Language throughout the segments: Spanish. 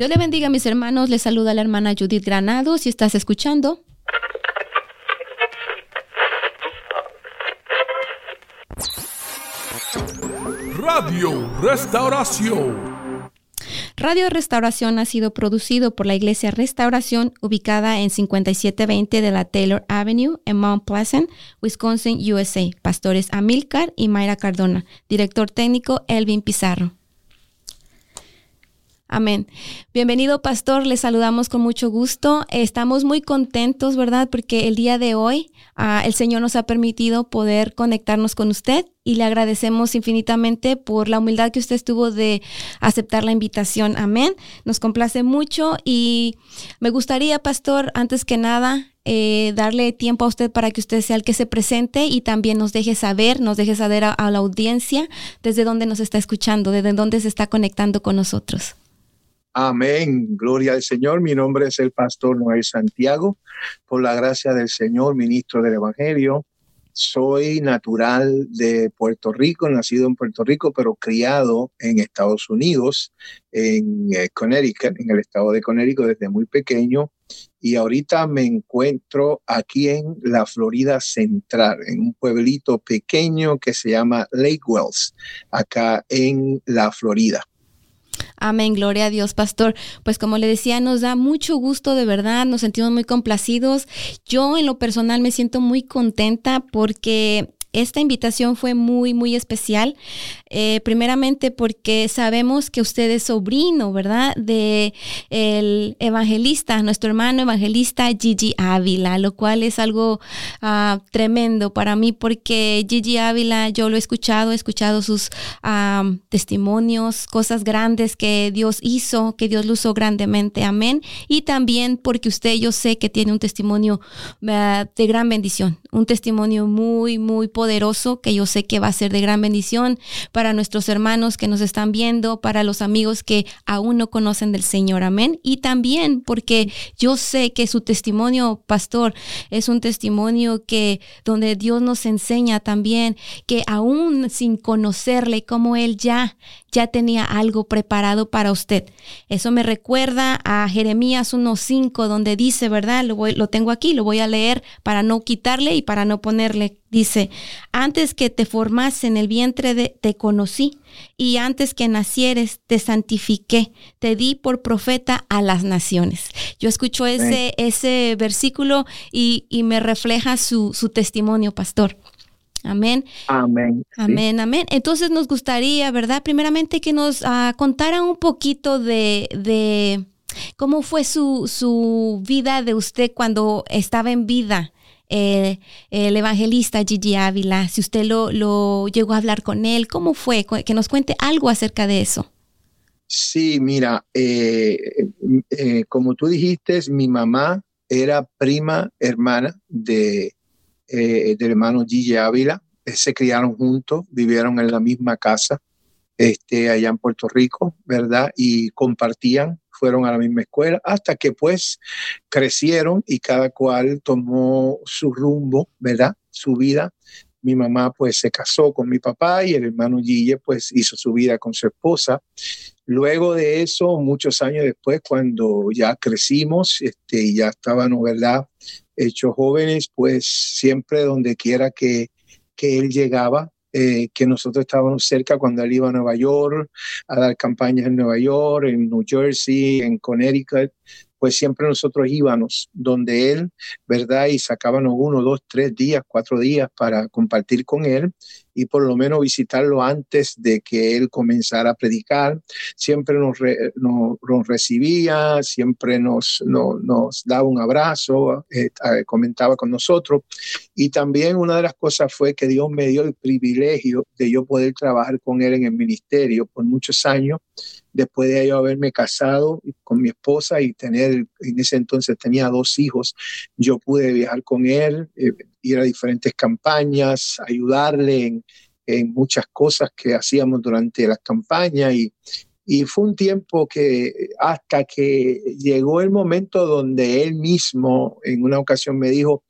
Dios le bendiga a mis hermanos. Les saluda la hermana Judith Granado. Si estás escuchando. Radio Restauración. Radio Restauración ha sido producido por la Iglesia Restauración ubicada en 5720 de la Taylor Avenue en Mount Pleasant, Wisconsin, USA. Pastores Amilcar y Mayra Cardona. Director técnico Elvin Pizarro. Amén. Bienvenido, pastor. Le saludamos con mucho gusto. Estamos muy contentos, ¿verdad? Porque el día de hoy ah, el Señor nos ha permitido poder conectarnos con usted y le agradecemos infinitamente por la humildad que usted tuvo de aceptar la invitación. Amén. Nos complace mucho y me gustaría, pastor, antes que nada, eh, darle tiempo a usted para que usted sea el que se presente y también nos deje saber, nos deje saber a, la audiencia desde dónde nos está escuchando, desde dónde se está conectando con nosotros. Amén. Gloria al Señor. Mi nombre es el pastor Noel Santiago. Por la gracia del Señor, ministro del Evangelio. Soy natural de Puerto Rico, nacido en Puerto Rico, pero criado en Estados Unidos, en eh, Connecticut, en el estado de Connecticut desde muy pequeño. Y ahorita me encuentro aquí en la Florida Central, en un pueblito pequeño que se llama Lake Wells, acá en la Florida. Amén, gloria a Dios, pastor. Pues como le decía, nos da mucho gusto de verdad, nos sentimos muy complacidos. Yo en lo personal me siento muy contenta porque esta invitación fue muy, muy especial. Eh, primeramente porque sabemos que usted es sobrino, ¿verdad? De el evangelista, nuestro hermano evangelista Gigi Ávila, lo cual es algo ah, tremendo para mí porque Gigi Ávila yo lo he escuchado, he escuchado sus ah, testimonios, cosas grandes que Dios hizo, que Dios lo usó grandemente, amén. Y también porque usted yo sé que tiene un testimonio ah, de gran bendición, un testimonio muy, muy poderoso que yo sé que va a ser de gran bendición para nuestros hermanos que nos están viendo, para los amigos que aún no conocen del Señor. Amén. Y también porque yo sé que su testimonio, pastor, es un testimonio que donde Dios nos enseña también que aún sin conocerle como Él ya, ya tenía algo preparado para usted. Eso me recuerda a Jeremías 1.5, donde dice, ¿verdad? Lo tengo aquí, lo voy a leer para no quitarle y para no ponerle. Dice, antes que te formase en el vientre de, te conocí y antes que nacieres te santifiqué, te di por profeta a las naciones. Yo escucho ese, ese versículo y, y me refleja su, su testimonio, pastor. Amén. Amén. Amén, amén. Entonces nos gustaría, ¿verdad? Primeramente que nos uh, contara un poquito de, de cómo fue su, su, vida de usted cuando estaba en vida. Eh, el evangelista Gigi Ávila, si usted lo, lo llegó a hablar con él, ¿cómo fue? Que nos cuente algo acerca de eso. Sí, mira, eh, eh, como tú dijiste, mi mamá era prima hermana de, del hermano Gigi Ávila. Se criaron juntos, vivieron en la misma casa este, allá en Puerto Rico, ¿verdad? Y compartían, fueron a la misma escuela, hasta que pues crecieron y cada cual tomó su rumbo, ¿verdad? Su vida. Mi mamá pues se casó con mi papá y el hermano Gille pues hizo su vida con su esposa. Luego de eso, muchos años después, cuando ya crecimos este, y ya estábamos, ¿verdad? hechos jóvenes, pues siempre donde quiera que, que él llegaba, eh, que nosotros estábamos cerca cuando él iba a Nueva York, a dar campañas en Nueva York, en New Jersey, en Connecticut, pues siempre nosotros íbamos donde él, ¿verdad? Y sacábamos uno, dos, tres días, cuatro días para compartir con él y por lo menos visitarlo antes de que él comenzara a predicar. Siempre nos, nos, recibía, siempre nos, nos daba un abrazo, eh, comentaba con nosotros. Y también una de las cosas fue que Dios me dio el privilegio de yo poder trabajar con él en el ministerio por muchos años después de yo haberme casado con mi esposa y tener, en ese entonces tenía dos hijos, yo pude viajar con él, eh, ir a diferentes campañas, ayudarle en, muchas cosas que hacíamos durante las campañas. Y, y fue un tiempo que hasta que llegó el momento donde él mismo en una ocasión me dijo,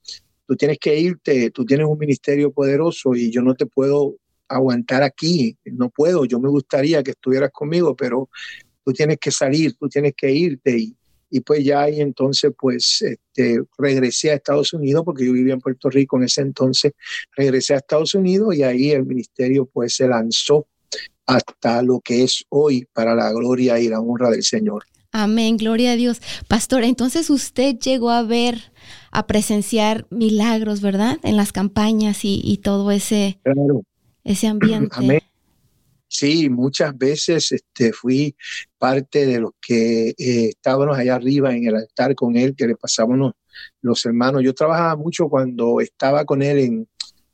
tú tienes que irte, tú tienes un ministerio poderoso y yo no te puedo aguantar aquí, no puedo, yo me gustaría que estuvieras conmigo, pero tú tienes que salir, tú tienes que irte y, y pues ya ahí entonces pues este, regresé a Estados Unidos porque yo vivía en Puerto Rico en ese entonces, regresé a Estados Unidos y ahí el ministerio pues se lanzó hasta lo que es hoy para la gloria y la honra del Señor. Amén, gloria a Dios. Pastor, entonces usted llegó a ver, a presenciar milagros, ¿verdad? En las campañas y, todo ese, ese ambiente. Amén. Sí, muchas veces este, fui parte de los que eh, estábamos allá arriba en el altar con él, que le pasábamos los hermanos. Yo trabajaba mucho cuando estaba con él en,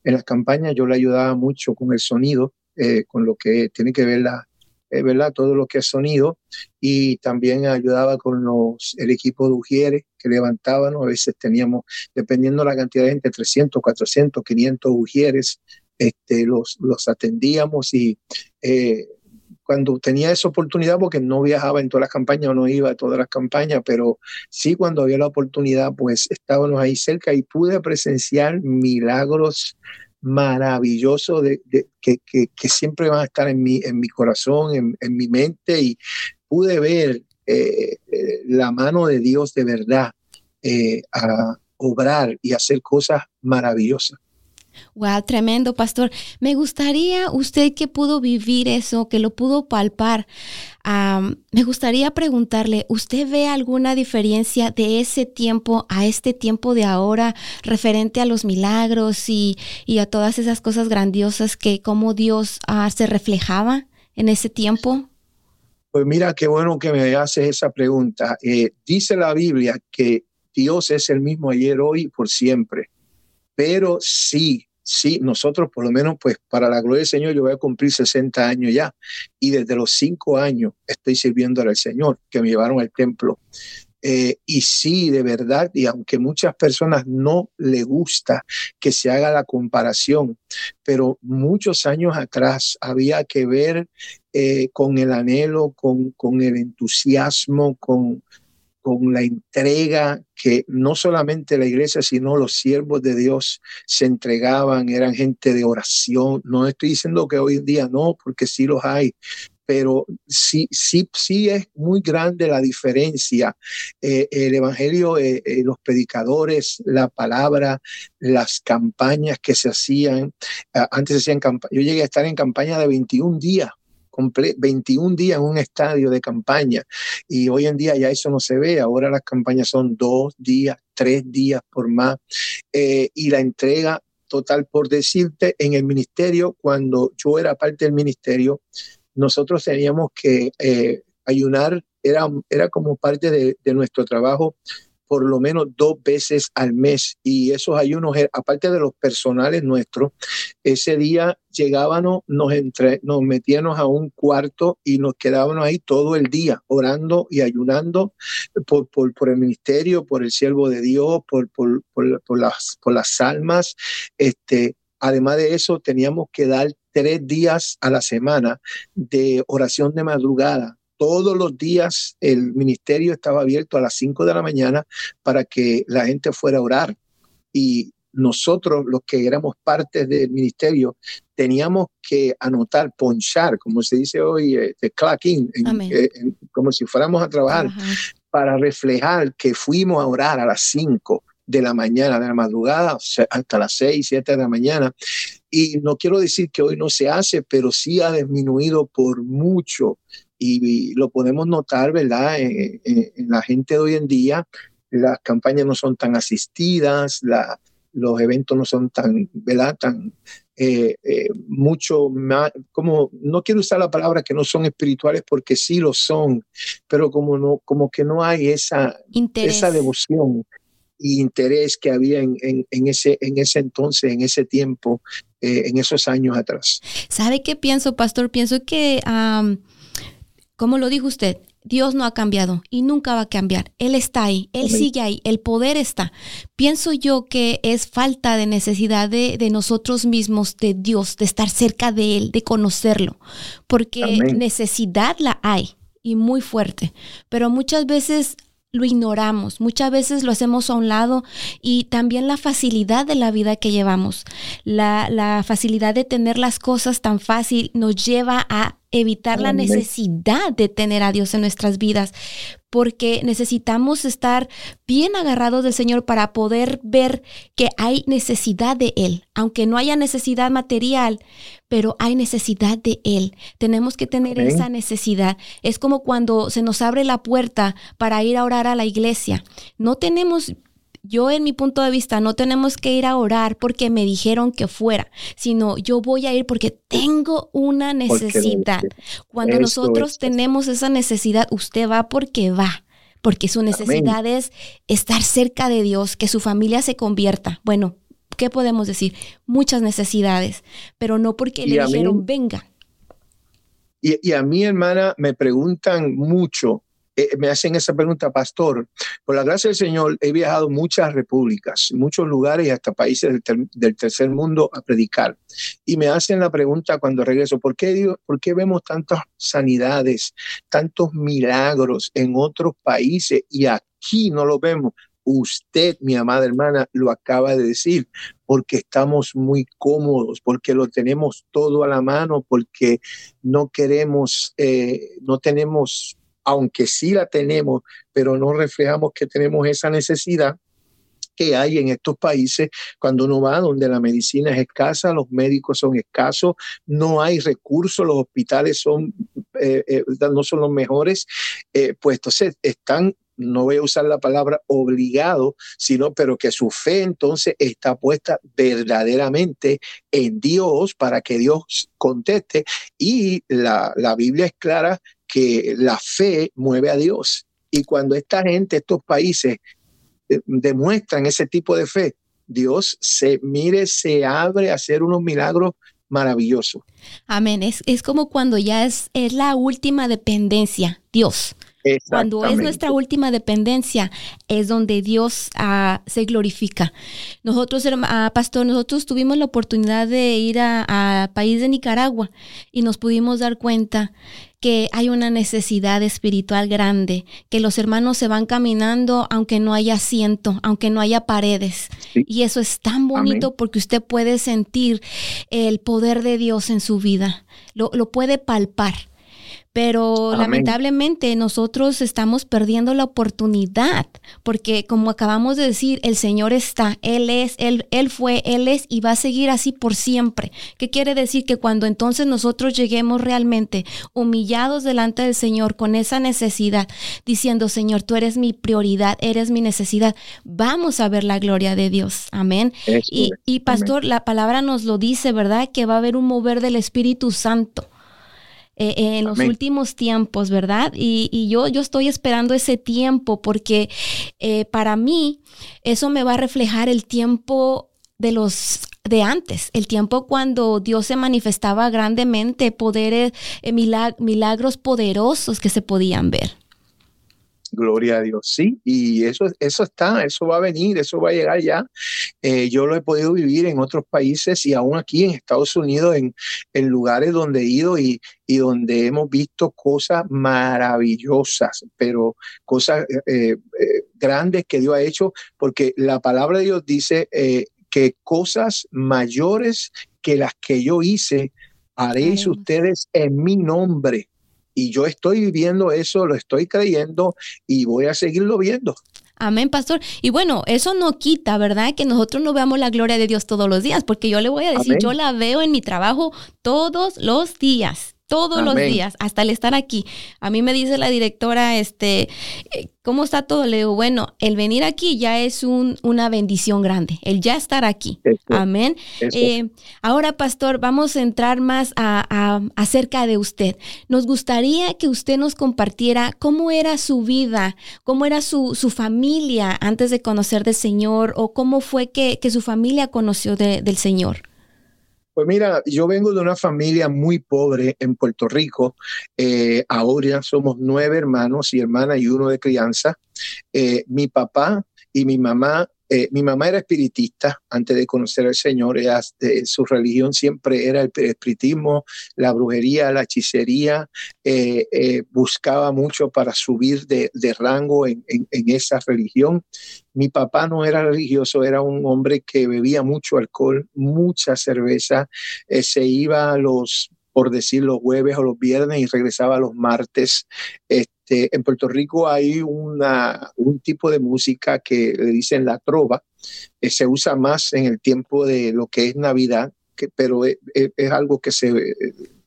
en las campañas, yo le ayudaba mucho con el sonido, eh, con lo que tiene que ver la, eh, ¿verdad? Todo lo que es sonido y también ayudaba con los, el equipo de Ujieres que levantaban, a veces teníamos, dependiendo de la cantidad de gente, 300, 400, 500 Ujieres este, los, los atendíamos y eh, cuando tenía esa oportunidad, porque no viajaba en todas las campañas no iba a todas las campañas, pero sí cuando había la oportunidad, pues estábamos ahí cerca y pude presenciar milagros maravillosos de, que, que, siempre van a estar en mi, en mi corazón, en, en mi mente y pude ver eh, eh, la mano de Dios de verdad a obrar y hacer cosas maravillosas. Wow, tremendo, pastor. Me gustaría, usted que pudo vivir eso, que lo pudo palpar, me gustaría preguntarle, ¿usted ve alguna diferencia de ese tiempo a este tiempo de ahora referente a los milagros y, a todas esas cosas grandiosas que como Dios ah, se reflejaba en ese tiempo? Pues mira, qué bueno que me haces esa pregunta. Eh, dice la Biblia que Dios es el mismo ayer, hoy y por siempre. Pero sí, sí, nosotros por lo menos, pues para la gloria del Señor, yo voy a cumplir 60 años ya. Y desde los cinco años estoy sirviendo al Señor, que me llevaron al templo. Eh, y sí, de verdad, y aunque muchas personas no le gusta que se haga la comparación, pero muchos años atrás había que ver eh, con el anhelo, con, con el entusiasmo, con, con la entrega que no solamente la iglesia, sino los siervos de Dios se entregaban, eran gente de oración. No estoy diciendo que hoy en día no, porque sí los hay, pero sí, sí, sí es muy grande la diferencia. Eh, el Evangelio, eh, eh, los predicadores, la palabra, las campañas que se hacían, antes hacían campañas, yo llegué a estar en campaña de 21 días 21 días en un estadio de campaña. Y hoy en día ya eso no se ve, ahora las campañas son dos días, tres días por más. Eh, y la entrega total por decirte en el ministerio, cuando yo era parte del ministerio, nosotros teníamos que eh, ayunar, era, era como parte de, de nuestro trabajo por lo menos dos veces al mes y esos ayunos, eh, aparte de los personales nuestros, ese día llegábamos, nos, entre, nos metíamos a un cuarto y nos quedábamos ahí todo el día orando y ayunando por, el ministerio, por el siervo de Dios, por las almas. Este, además de eso, teníamos que dar tres días a la semana de oración de madrugada todos los días el ministerio estaba abierto a las 5 de la mañana para que la gente fuera a orar. Y nosotros, los que éramos parte del ministerio, teníamos que anotar, ponchar, como se dice hoy, eh, de in, eh, como si fuéramos a trabajar, para reflejar que fuimos a orar a las 5 de la mañana, de la madrugada, hasta las 6, 7 de la mañana. Y no quiero decir que hoy no se hace, pero sí ha disminuido por mucho y, lo podemos notar, ¿verdad? En, la gente de hoy en día, las campañas no son tan asistidas, la, los eventos no son tan, ¿verdad? Tan, eh, eh, mucho más, como, no quiero usar la palabra que no son espirituales porque sí lo son, pero como, no, como que no hay esa, esa devoción e interés que había en, en, ese, en ese entonces, en ese tiempo, eh, en esos años atrás. ¿Sabe qué pienso, pastor? Pienso que como lo dijo usted, Dios no ha cambiado y nunca va a cambiar. Él está ahí, Él sigue ahí, el poder está. Pienso yo que es falta de necesidad de, nosotros mismos, de Dios, de estar cerca de Él, de conocerlo, porque necesidad la hay y muy fuerte, pero muchas veces lo ignoramos, muchas veces lo hacemos a un lado y también la facilidad de la vida que llevamos, la, la facilidad de tener las cosas tan fácil nos lleva a evitar la necesidad de tener a Dios en nuestras vidas, porque necesitamos estar bien agarrados del Señor para poder ver que hay necesidad de Él, aunque no haya necesidad material, pero hay necesidad de Él. Tenemos que tener esa necesidad. Es como cuando se nos abre la puerta para ir a orar a la iglesia. No tenemos yo en mi punto de vista no tenemos que ir a orar porque me dijeron que fuera, sino yo voy a ir porque tengo una necesidad. Cuando nosotros tenemos esa necesidad, usted va porque va, porque su necesidad es estar cerca de Dios, que su familia se convierta. Bueno, ¿qué podemos decir? Muchas necesidades, pero no porque le dijeron venga. Y, y a mi hermana me preguntan mucho eh, me hacen esa pregunta, pastor. Por la gracia del Señor, he viajado muchas repúblicas, muchos lugares y hasta países del, tercer mundo a predicar. Y me hacen la pregunta cuando regreso, ¿por qué, Dios, ¿por qué vemos tantas sanidades, tantos milagros en otros países y aquí no lo vemos? Usted, mi amada hermana, lo acaba de decir, porque estamos muy cómodos, porque lo tenemos todo a la mano, porque no queremos, eh, no tenemos aunque sí la tenemos, pero no reflejamos que tenemos esa necesidad que hay en estos países cuando uno va donde la medicina es escasa, los médicos son escasos, no hay recursos, los hospitales son, eh, eh, no son los mejores, eh, pues entonces están no voy a usar la palabra obligado, sino pero que su fe entonces está puesta verdaderamente en Dios para que Dios conteste. Y la, la Biblia es clara que la fe mueve a Dios. Y cuando esta gente, estos países, eh, demuestran ese tipo de fe, Dios se mire, se abre a hacer unos milagros maravillosos. Amén. Es, es como cuando ya es, es la última dependencia, Dios. Cuando es nuestra última dependencia, es donde Dios ah, se glorifica. Nosotros, uh, pastor, nosotros tuvimos la oportunidad de ir a, país de Nicaragua y nos pudimos dar cuenta que hay una necesidad espiritual grande, que los hermanos se van caminando aunque no haya asiento, aunque no haya paredes. Y eso es tan bonito porque usted puede sentir el poder de Dios en su vida, lo, lo puede palpar. Pero lamentablemente nosotros estamos perdiendo la oportunidad, porque como acabamos de decir, el Señor está, Él es, Él, Él fue, Él es y va a seguir así por siempre. ¿Qué quiere decir? Que cuando entonces nosotros lleguemos realmente humillados delante del Señor con esa necesidad, diciendo, Señor, tú eres mi prioridad, eres mi necesidad, vamos a ver la gloria de Dios. Amén. y, y pastor, la palabra nos lo dice, ¿verdad? Que va a haber un mover del Espíritu Santo. Eh, en los últimos tiempos, ¿verdad? Y, yo, yo estoy esperando ese tiempo porque eh, para mí eso me va a reflejar el tiempo de los de antes, el tiempo cuando Dios se manifestaba grandemente, poderes, eh, milagros poderosos que se podían ver. Gloria a Dios, sí, y eso, eso está, eso va a venir, eso va a llegar ya. Eh, yo lo he podido vivir en otros países y aún aquí en Estados Unidos, en, en lugares donde he ido y, y, donde hemos visto cosas maravillosas, pero cosas eh, eh, grandes que Dios ha hecho, porque la palabra de Dios dice que cosas mayores que las que yo hice, haréis ustedes en mi nombre y yo estoy viviendo eso, lo estoy creyendo y voy a seguirlo viendo. Amén, pastor. Y bueno, eso no quita, ¿verdad? Que nosotros no veamos la gloria de Dios todos los días, porque yo le voy a decir, yo la veo en mi trabajo todos los días todos los días, hasta el estar aquí. A mí me dice la directora, este, eh, ¿cómo está todo? Le digo, bueno, el venir aquí ya es un, una bendición grande, el ya estar aquí. Amén. Eh, ahora, pastor, vamos a entrar más a, acerca de usted. Nos gustaría que usted nos compartiera cómo era su vida, cómo era su, su familia antes de conocer del Señor o cómo fue que, que su familia conoció del Señor. Pues mira, yo vengo de una familia muy pobre en Puerto Rico. Eh, ahora somos nueve hermanos y hermanas y uno de crianza. Eh, mi papá y mi mamá eh, mi mamá era espiritista antes de conocer al Señor. su religión siempre era el espiritismo, la brujería, la hechicería. Eh, eh, buscaba mucho para subir de, rango en, esa religión. Mi papá no era religioso, era un hombre que bebía mucho alcohol, mucha cerveza. se iba a los por decir los jueves o los viernes y regresaba los martes. En Puerto Rico hay una, un tipo de música que le dicen la trova, que se usa más en el tiempo de lo que es Navidad, que, pero es, es algo que se,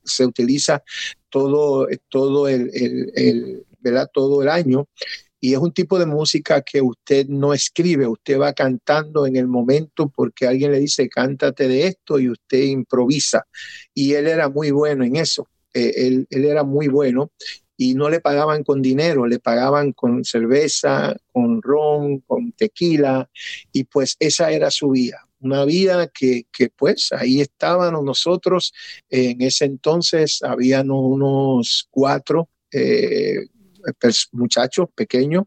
se utiliza todo, todo el, el, el ¿verdad? todo el año y es un tipo de música que usted no escribe, usted va cantando en el momento porque alguien le dice, cántate de esto y usted improvisa. Y él era muy bueno en eso, eh, él, él, era muy bueno y no le pagaban con dinero, le pagaban con cerveza, con ron, con tequila y pues esa era su vida. Una vida que, que pues ahí estábamos nosotros, en ese entonces habían unos cuatro eh, muchachos pequeños,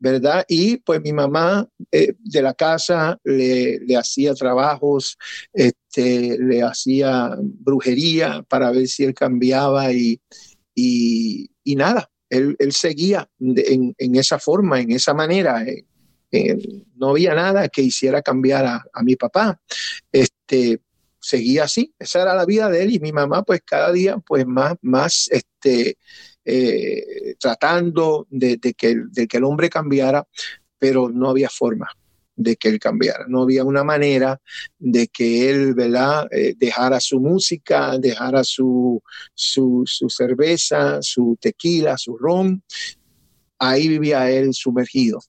¿verdad? Y pues mi mamá eh, de la casa le, le, hacía trabajos, este, le hacía brujería para ver si él cambiaba y, y, nada, él, él seguía en, en, esa forma, en esa manera. No había nada que hiciera cambiar a, a mi papá. Este, seguía así, esa era la vida de él y mi mamá pues cada día pues más, más este, eh, tratando de, que, de, que, el hombre cambiara, pero no había forma de que él cambiara. No había una manera de que él ¿verdad? Eh, dejara su música, dejara su, su, su cerveza, su tequila, su ron. Ahí vivía él sumergido.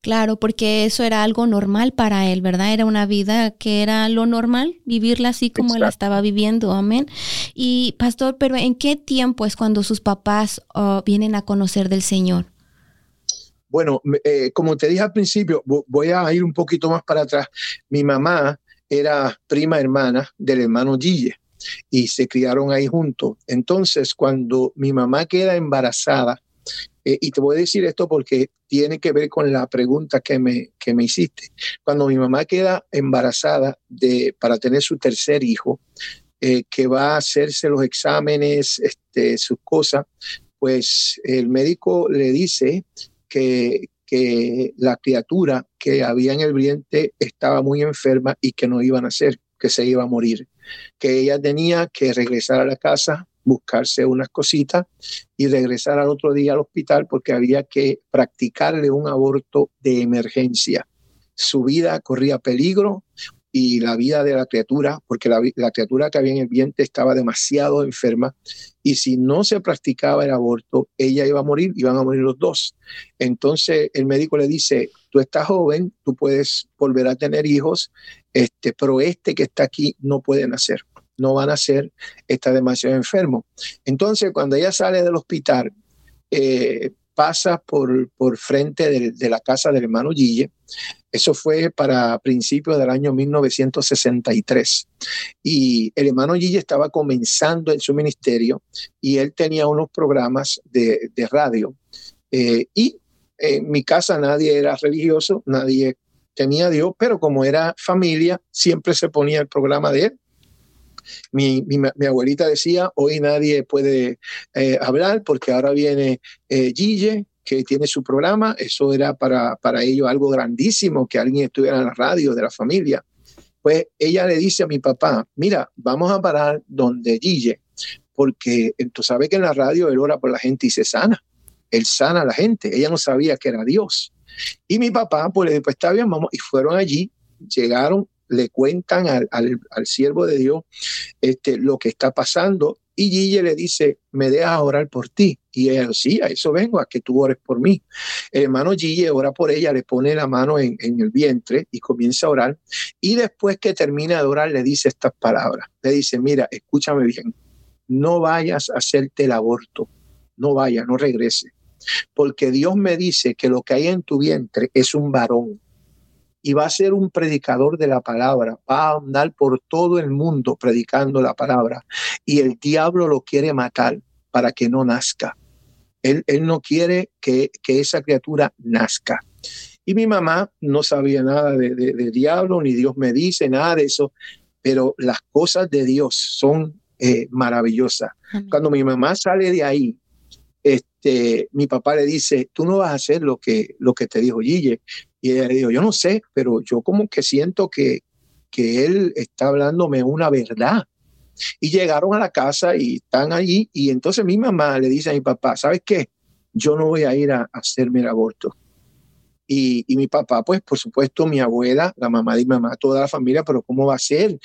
Claro, porque eso era algo normal para él, ¿verdad? Era una vida que era lo normal, vivirla así como Exacto. él estaba viviendo, amén. Y pastor, pero ¿en qué tiempo es cuando sus papás uh, vienen a conocer del Señor? Bueno, eh, como te dije al principio, voy a ir un poquito más para atrás. Mi mamá era prima hermana del hermano Gille y se criaron ahí juntos. Entonces, cuando mi mamá queda embarazada, eh, y te voy a decir esto porque tiene que ver con la pregunta que me, que me hiciste. Cuando mi mamá queda embarazada de, para tener su tercer hijo, eh, que va a hacerse los exámenes, este, sus cosas, pues el médico le dice que, que la criatura que había en el vientre estaba muy enferma y que no iba a nacer, que se iba a morir, que ella tenía que regresar a la casa buscarse unas cositas y regresar al otro día al hospital porque había que practicarle un aborto de emergencia. Su vida corría peligro y la vida de la criatura, porque la, criatura que había en el vientre estaba demasiado enferma y si no se practicaba el aborto, ella iba a morir, iban a morir los dos. Entonces el médico le dice, tú estás joven, tú puedes volver a tener hijos, este, pero este que está aquí no puede nacer no van a ser, está demasiado enfermo. Entonces, cuando ella sale del hospital, eh, pasa por, por frente de, de, la casa del hermano Gille. Eso fue para principios del año 1963. Y el hermano Gille estaba comenzando en su ministerio y él tenía unos programas de, radio. Eh, y en mi casa nadie era religioso, nadie tenía a Dios, pero como era familia, siempre se ponía el programa de él mi, mi, abuelita decía, hoy nadie puede eh, hablar porque ahora viene eh, que tiene su programa. Eso era para, para ellos algo grandísimo, que alguien estuviera en la radio de la familia. Pues ella le dice a mi papá, mira, vamos a parar donde Gille, porque tú sabes que en la radio él ora por la gente y se sana. Él sana a la gente. Ella no sabía que era Dios. Y mi papá, pues le dijo, pues está bien, vamos. Y fueron allí, llegaron, le cuentan al, al, al siervo de Dios este, lo que está pasando y Gille le dice, me dejas orar por ti. Y ella, sí, a eso vengo, a que tú ores por mí. El hermano Gille ora por ella, le pone la mano en, en, el vientre y comienza a orar. Y después que termina de orar, le dice estas palabras. Le dice, mira, escúchame bien, no vayas a hacerte el aborto, no vayas, no regrese. Porque Dios me dice que lo que hay en tu vientre es un varón y va a ser un predicador de la palabra, va a andar por todo el mundo predicando la palabra y el diablo lo quiere matar para que no nazca. Él, él no quiere que, que, esa criatura nazca. Y mi mamá no sabía nada de, de, de, diablo, ni Dios me dice nada de eso, pero las cosas de Dios son eh, maravillosas. Amén. Cuando mi mamá sale de ahí, este, mi papá le dice, tú no vas a hacer lo que, lo que te dijo Gille. Y ella le dijo, yo no sé, pero yo como que siento que, que él está hablándome una verdad. Y llegaron a la casa y están allí. Y entonces mi mamá le dice a mi papá, ¿sabes qué? Yo no voy a ir a, hacerme el aborto. Y, y, mi papá, pues por supuesto, mi abuela, la mamá de mi mamá, toda la familia, pero ¿cómo va a ser?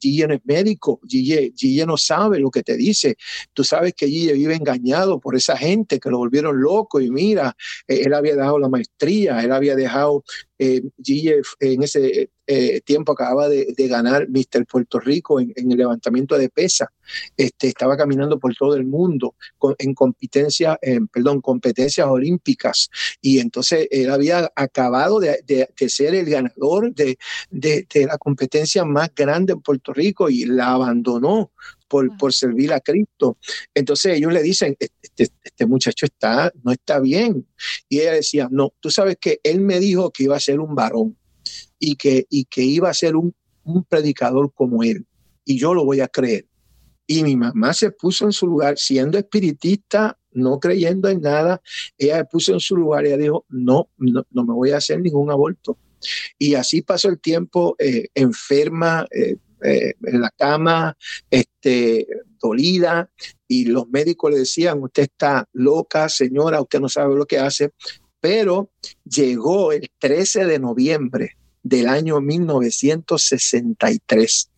Gille no es médico, Gille, no sabe lo que te dice. Tú sabes que Gille vive engañado por esa gente que lo volvieron loco y mira, eh, él había dejado la maestría, él había dejado eh, Gille en ese eh, tiempo acababa de, ganar Mr. Puerto Rico en, el levantamiento de pesa. Este, estaba caminando por todo el mundo en competencia, perdón, competencias olímpicas. Y entonces él había acabado de, ser el ganador de, la competencia más grande en Puerto Rico y la abandonó por, por, servir a Cristo. Entonces ellos le dicen, este, este, muchacho está, no está bien. Y ella decía, no, tú sabes que él me dijo que iba a ser un varón y que, y que iba a ser un, predicador como él. Y yo lo voy a creer. Y mi mamá se puso en su lugar, siendo espiritista, no creyendo en nada, ella se puso en su lugar y ella dijo, no, no, me voy a hacer ningún aborto. Y así pasó el tiempo eh, enferma, eh, eh, en la cama, este, dolida, y los médicos le decían, usted está loca, señora, usted no sabe lo que hace. Pero llegó el 13 de noviembre del año 1963.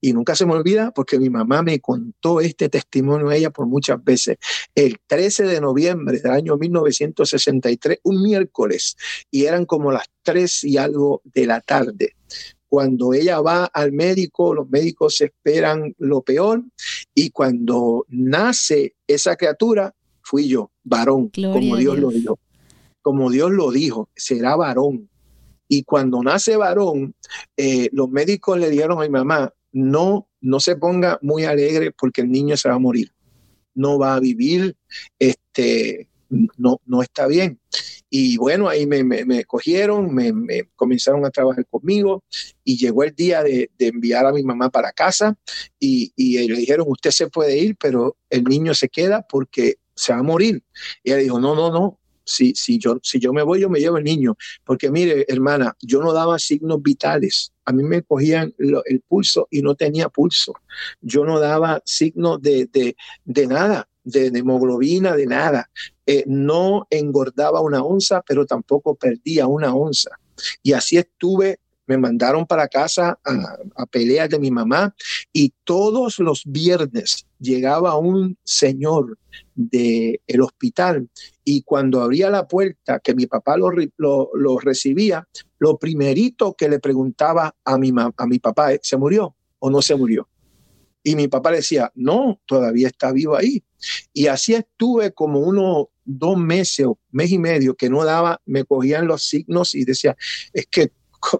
Y nunca se me olvida porque mi mamá me contó este testimonio a ella por muchas veces. El 13 de noviembre del año 1963, un miércoles, y eran como las 3 y algo de la tarde. Cuando ella va al médico, los médicos esperan lo peor y cuando nace esa criatura, fui yo, varón, como Dios, lo dijo. Como Dios lo dijo, será varón. Y cuando nace varón, eh, los médicos le dijeron a mi mamá, no, no se ponga muy alegre porque el niño se va a morir. No va a vivir, este, no, no está bien. Y bueno, ahí me, me, cogieron, me, comenzaron a trabajar conmigo y llegó el día de, enviar a mi mamá para casa y, y, le dijeron, usted se puede ir, pero el niño se queda porque se va a morir. Y ella dijo, no, no, no, si, si, yo, si yo me voy, yo me llevo el niño. Porque mire, hermana, yo no daba signos vitales. A mí me cogían el pulso y no tenía pulso. Yo no daba signos de, de, de nada de hemoglobina, de nada. Eh, no engordaba una onza, pero tampoco perdía una onza. Y así estuve, me mandaron para casa a, a peleas de mi mamá y todos los viernes llegaba un señor del el hospital y cuando abría la puerta que mi papá lo, lo, recibía, lo primerito que le preguntaba a mi, a mi papá, ¿se murió o no se murió? Y mi papá decía, no, todavía está vivo ahí. Y así estuve como unos dos meses o mes y medio que no daba, me cogían los signos y decía, es que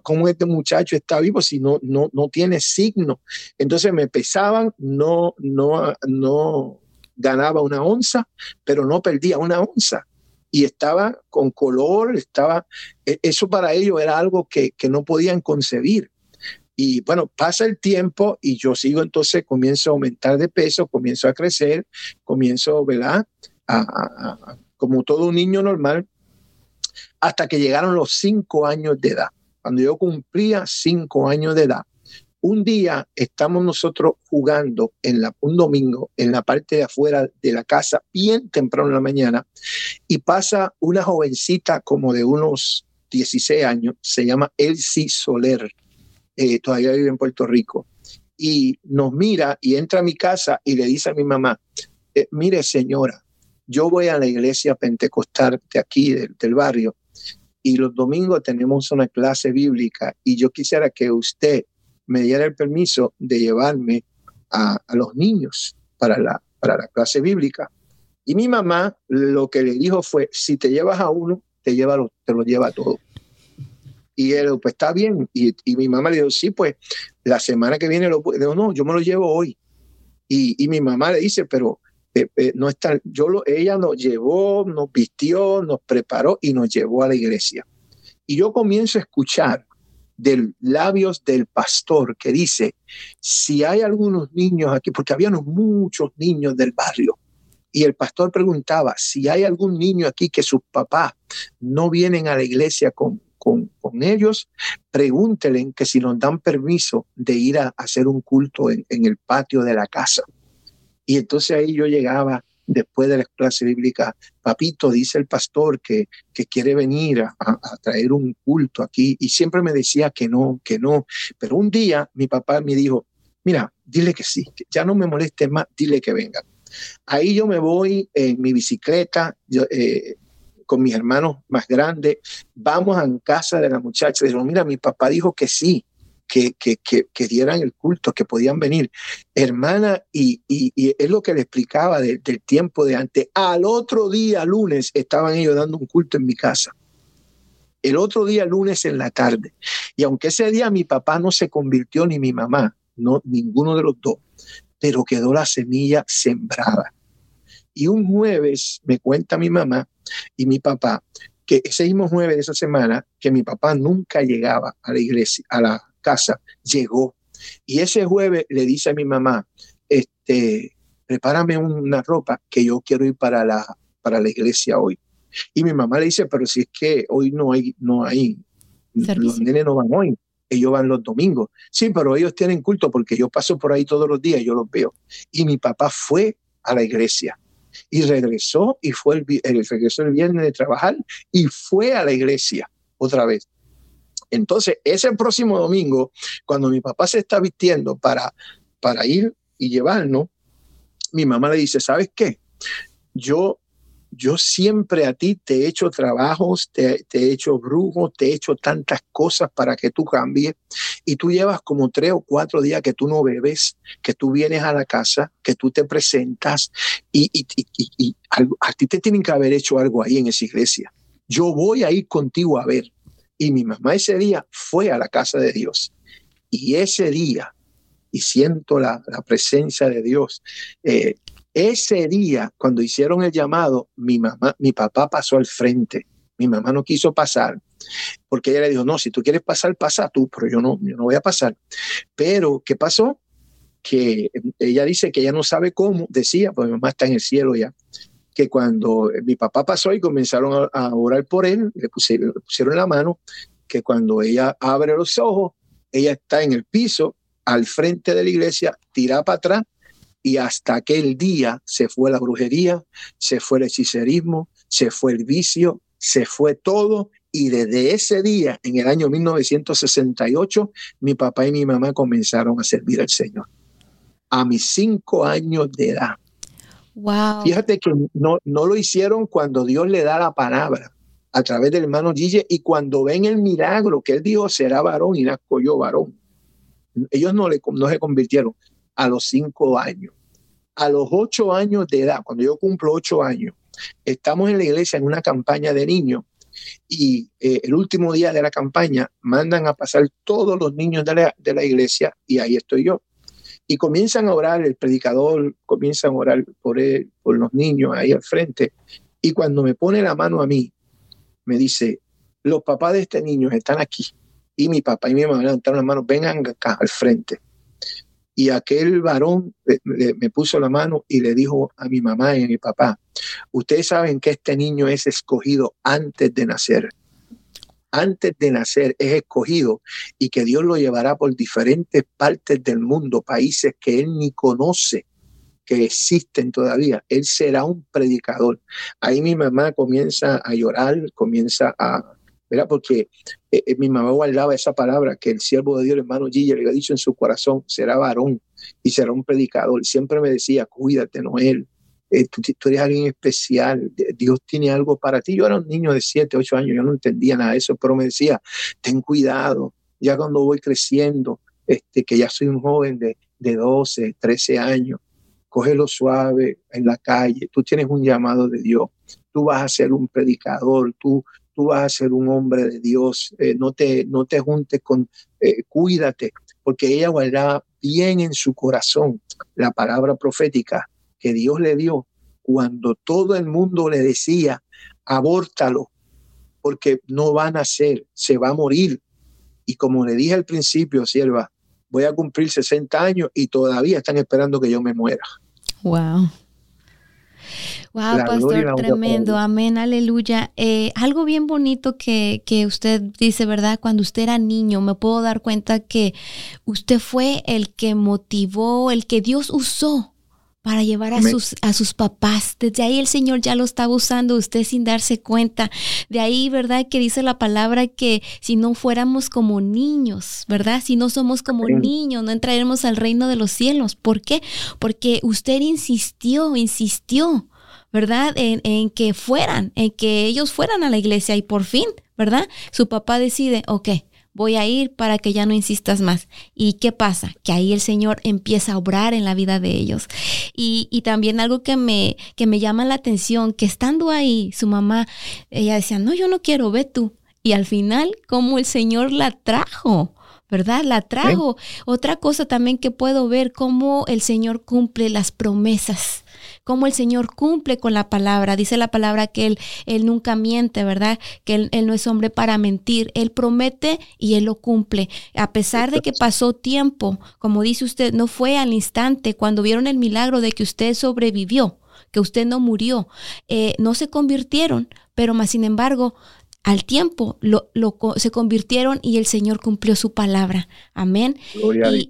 cómo este muchacho está vivo si no, no, no tiene signo. Entonces me pesaban, no, no, no ganaba una onza, pero no perdía una onza. Y estaba con color, estaba, e, eso para ellos era algo que, que no podían concebir. Y bueno, pasa el tiempo y yo sigo entonces, comienzo a aumentar de peso, comienzo a crecer, comienzo, ¿verdad? como todo un niño normal, hasta que llegaron los cinco años de edad. Cuando yo cumplía cinco años de edad, un día estamos nosotros jugando en la, un domingo en la parte de afuera de la casa, bien temprano en la mañana, y pasa una jovencita como de unos 16 años, se llama Elsie Soler eh, todavía vive en Puerto Rico, y nos mira y entra a mi casa y le dice a mi mamá, eh, mire señora, yo voy a la iglesia pentecostal de aquí, del, barrio, y los domingos tenemos una clase bíblica y yo quisiera que usted me diera el permiso de llevarme a, los niños para la, para la clase bíblica. Y mi mamá lo que le dijo fue, si te llevas a uno, te, lleva te lo lleva todo. Y él, pues está bien. Y, mi mamá le dijo, sí, pues la semana que viene lo digo, no, yo me lo llevo hoy. Y, mi mamá le dice, pero eh, eh, no yo lo, ella nos llevó, nos vistió, nos preparó y nos llevó a la iglesia. Y yo comienzo a escuchar del labios del pastor que dice, si hay algunos niños aquí, porque habían muchos niños del barrio, y el pastor preguntaba si hay algún niño aquí que sus papás no vienen a la iglesia con, con, con ellos, pregúntenle que si nos dan permiso de ir a, hacer un culto en, el patio de la casa. Y entonces ahí yo llegaba después de la clase bíblica, papito, dice el pastor que, que quiere venir a, traer un culto aquí. Y siempre me decía que no, que no. Pero un día mi papá me dijo, mira, dile que sí, que ya no me moleste más, dile que venga. Ahí yo me voy en mi bicicleta eh, con mis hermanos más grandes, vamos a casa de la muchacha, digo, mira, mi papá dijo que sí, que, que, dieran el culto, que podían venir. Hermana, y, y, es lo que le explicaba del tiempo de antes. Al otro día, lunes, estaban ellos dando un culto en mi casa. El otro día, lunes en la tarde. Y aunque ese día mi papá no se convirtió ni mi mamá, no, ninguno de los dos, pero quedó la semilla sembrada. Y un jueves me cuenta mi mamá y mi papá que ese mismo jueves de esa semana, que mi papá nunca llegaba a la iglesia, a la casa, llegó. Y ese jueves le dice a mi mamá, este, prepárame una ropa que yo quiero ir para la, para la iglesia hoy. Y mi mamá le dice, pero si es que hoy no hay, no hay, los nenes no van hoy ellos van los domingos. Sí, pero ellos tienen culto porque yo paso por ahí todos los días yo los veo. Y mi papá fue a la iglesia y regresó y fue el, el, regresó el viernes de trabajar y fue a la iglesia otra vez. Entonces, ese próximo domingo, cuando mi papá se está vistiendo para, para ir y llevarnos, mi mamá le dice, ¿sabes qué? Yo yo siempre a ti te he hecho trabajos, te, he hecho brujos, te he hecho tantas cosas para que tú cambies. Y tú llevas como tres o cuatro días que tú no bebes, que tú vienes a la casa, que tú te presentas y, y, a ti te tienen que haber hecho algo ahí en esa iglesia. Yo voy a ir contigo a ver. Y mi mamá ese día fue a la casa de Dios. Y ese día, y siento la, presencia de Dios, eh, ese día, cuando hicieron el llamado, mi mamá, mi papá pasó al frente. Mi mamá no quiso pasar porque ella le dijo, no, si tú quieres pasar, pasa tú, pero yo no, yo no voy a pasar. Pero, ¿qué pasó? Que ella dice que ella no sabe cómo, decía, pues mi mamá está en el cielo ya, que cuando mi papá pasó y comenzaron a, orar por él, le pusieron, le pusieron la mano, que cuando ella abre los ojos, ella está en el piso, al frente de la iglesia, tira para atrás y hasta aquel día se fue la brujería, se fue el hechicerismo, se fue el vicio, se fue todo. Y desde ese día, en el año 1968, mi papá y mi mamá comenzaron a servir al Señor. A mis cinco años de edad. Wow. Fíjate que no, no lo hicieron cuando Dios le da la palabra a través del hermano Gille y cuando ven el milagro que él dijo será varón y nazco yo varón. Ellos no, le, no se convirtieron, a los cinco años. A los ocho años de edad, cuando yo cumplo ocho años, estamos en la iglesia en una campaña de niños y eh, el último día de la campaña mandan a pasar todos los niños de la, de la iglesia y ahí estoy yo. Y comienzan a orar, el predicador comienza a orar por él, por los niños ahí al frente. Y cuando me pone la mano a mí, me dice, los papás de este niño están aquí. Y mi papá y mi mamá levantaron la mano, vengan acá al frente. Y aquel varón me puso la mano y le dijo a mi mamá y a mi papá, ustedes saben que este niño es escogido antes de nacer. Antes de nacer es escogido y que Dios lo llevará por diferentes partes del mundo, países que él ni conoce que existen todavía. Él será un predicador. Ahí mi mamá comienza a llorar, comienza a, porque eh, eh, mi mamá guardaba esa palabra que el siervo de Dios, hermano Gilla, le había dicho en su corazón, será varón y será un predicador. Siempre me decía, cuídate, Noel, eh, tú, eres alguien especial, Dios tiene algo para ti. Yo era un niño de 7, 8 años, yo no entendía nada de eso, pero me decía, ten cuidado, ya cuando voy creciendo, este, que ya soy un joven de, de 12, 13 años, cógelo suave en la calle, tú tienes un llamado de Dios, tú vas a ser un predicador, tú, tú vas a ser un hombre de Dios, eh, no, te, no te juntes con, eh, cuídate, porque ella guardaba bien en su corazón la palabra profética que Dios le dio cuando todo el mundo le decía, abórtalo, porque no van a ser, se va a morir. Y como le dije al principio, sierva, voy a cumplir 60 años y todavía están esperando que yo me muera. Wow. Wow, pastor, tremendo, amén, aleluya. Eh, algo bien bonito que, que usted dice, ¿verdad? Cuando usted era niño, me puedo dar cuenta que usted fue el que motivó, el que Dios usó para llevar a sus, a sus papás. Desde ahí el Señor ya lo estaba usando usted sin darse cuenta. De ahí, ¿verdad? Que dice la palabra que si no fuéramos como niños, ¿verdad? Si no somos como niños, no entraremos al reino de los cielos. ¿Por qué? Porque usted insistió, insistió. ¿verdad? En, en, que fueran, en que ellos fueran a la iglesia y por fin, ¿verdad? Su papá decide, ok, voy a ir para que ya no insistas más. ¿Y qué pasa? Que ahí el Señor empieza a obrar en la vida de ellos. Y, y también algo que me, que me llama la atención, que estando ahí, su mamá, ella decía, no, yo no quiero, ve tú. Y al final, como el Señor la trajo. ¿verdad? La trajo. Otra cosa también que puedo ver, cómo el Señor cumple las promesas cómo el Señor cumple con la palabra. Dice la palabra que Él, él nunca miente, ¿verdad? Que él, él, no es hombre para mentir. Él promete y Él lo cumple. A pesar de que pasó tiempo, como dice usted, no fue al instante cuando vieron el milagro de que usted sobrevivió que usted no murió, eh, no se convirtieron, pero más sin embargo al tiempo lo, se convirtieron y el Señor cumplió su palabra. Amén.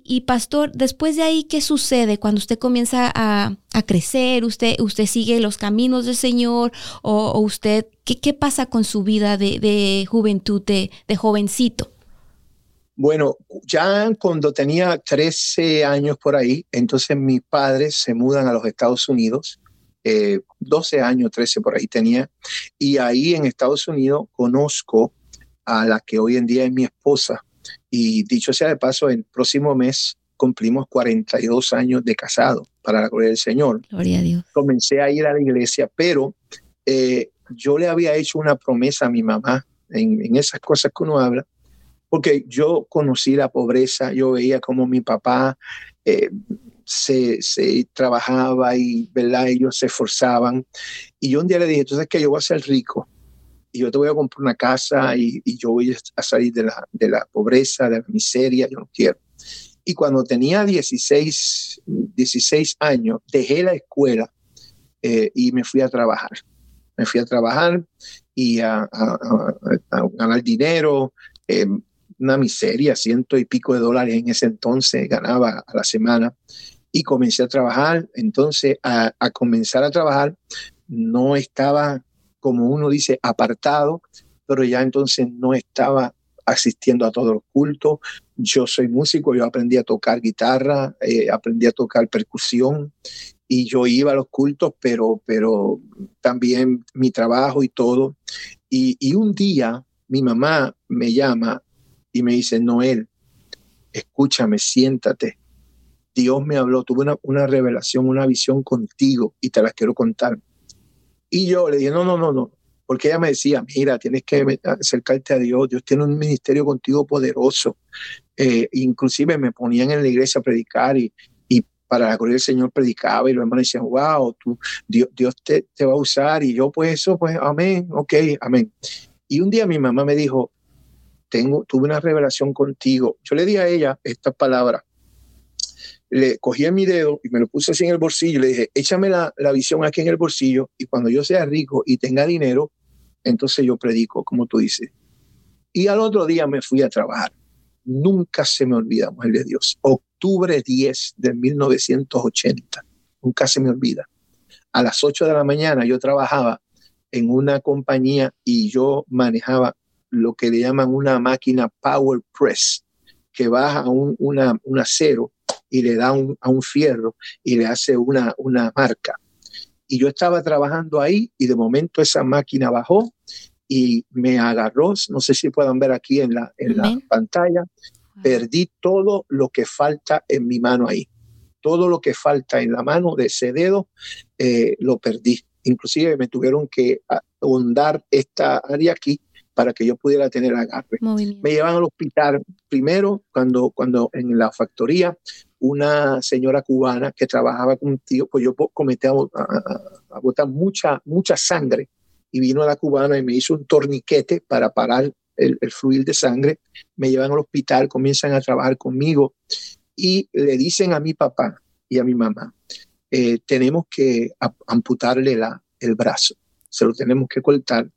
Y, pastor, después de ahí, ¿qué sucede cuando usted comienza a, crecer? Usted, usted sigue los caminos del Señor o, usted, ¿qué, ¿qué, pasa con su vida de, juventud, de, de jovencito? Bueno, ya cuando tenía 13 años por ahí, entonces mis padres se mudan a los Estados Unidos 12 eh, años, 13 por ahí tenía, y ahí en Estados Unidos conozco a la que hoy en día es mi esposa. Y dicho sea de paso, el próximo mes cumplimos 42 años de casado, para la gloria del Señor. Gloria a Dios. Comencé a ir a la iglesia, pero eh, yo le había hecho una promesa a mi mamá en, esas cosas que uno habla, porque yo conocí la pobreza, yo veía como mi papá eh, se, trabajaba y ¿verdad? ellos se esforzaban. Y yo un día le dije, entonces que yo voy a ser rico y yo te voy a comprar una casa y, yo voy a salir de la, de la pobreza, de la miseria, yo no quiero. Y cuando tenía 16, 16 años, dejé la escuela eh, y me fui a trabajar. Me fui a trabajar y a, ganar dinero, eh, una miseria, ciento y pico de dólares en ese entonces ganaba a la semana y comencé a trabajar. Entonces, a, comenzar a trabajar, no estaba, como uno dice, apartado, pero ya entonces no estaba asistiendo a todos los cultos. Yo soy músico, yo aprendí a tocar guitarra, eh, aprendí a tocar percusión y yo iba a los cultos, pero, pero también mi trabajo y todo. Y, y un día mi mamá me llama y me dice, Noel, escúchame, siéntate, Dios me habló, tuve una, revelación, una visión contigo y te las quiero contar. Y yo le dije, no, no, no, no, porque ella me decía, mira, tienes que acercarte a Dios, Dios tiene un ministerio contigo poderoso. Eh, inclusive me ponían en la iglesia a predicar y, y para la gloria del Señor predicaba y los hermanos decían, wow, tú, Dios, Dios te, te va a usar. Y yo, pues eso, pues amén, ok, amén. Y un día mi mamá me dijo, tengo, tuve una revelación contigo. Yo le di a ella estas palabras le cogí mi dedo y me lo puse así en el bolsillo y le dije, échame la, la, visión aquí en el bolsillo y cuando yo sea rico y tenga dinero, entonces yo predico, como tú dices. Y al otro día me fui a trabajar. Nunca se me olvida, mujer de Dios. Octubre 10 de 1980. Nunca se me olvida. A las 8 de la mañana yo trabajaba en una compañía y yo manejaba lo que le llaman una máquina Power Press, que baja un, una, un acero y le da a un fierro y le hace una, una marca. Y yo estaba trabajando ahí y de momento esa máquina bajó y me agarró, no sé si puedan ver aquí en la, en la pantalla, perdí todo lo que falta en mi mano ahí. Todo lo que falta en la mano de ese dedo, eh, lo perdí. Inclusive me tuvieron que ahondar esta área aquí para que yo pudiera tener agarre. Me llevan al hospital primero cuando, cuando en la factoría una señora cubana que trabajaba contigo, pues yo cometí a, botar mucha, mucha sangre y vino a la cubana y me hizo un torniquete para parar el, el fluir de sangre. Me llevan al hospital, comienzan a trabajar conmigo y le dicen a mi papá y a mi mamá, eh, tenemos que amputarle la, el brazo. Se lo tenemos que cortar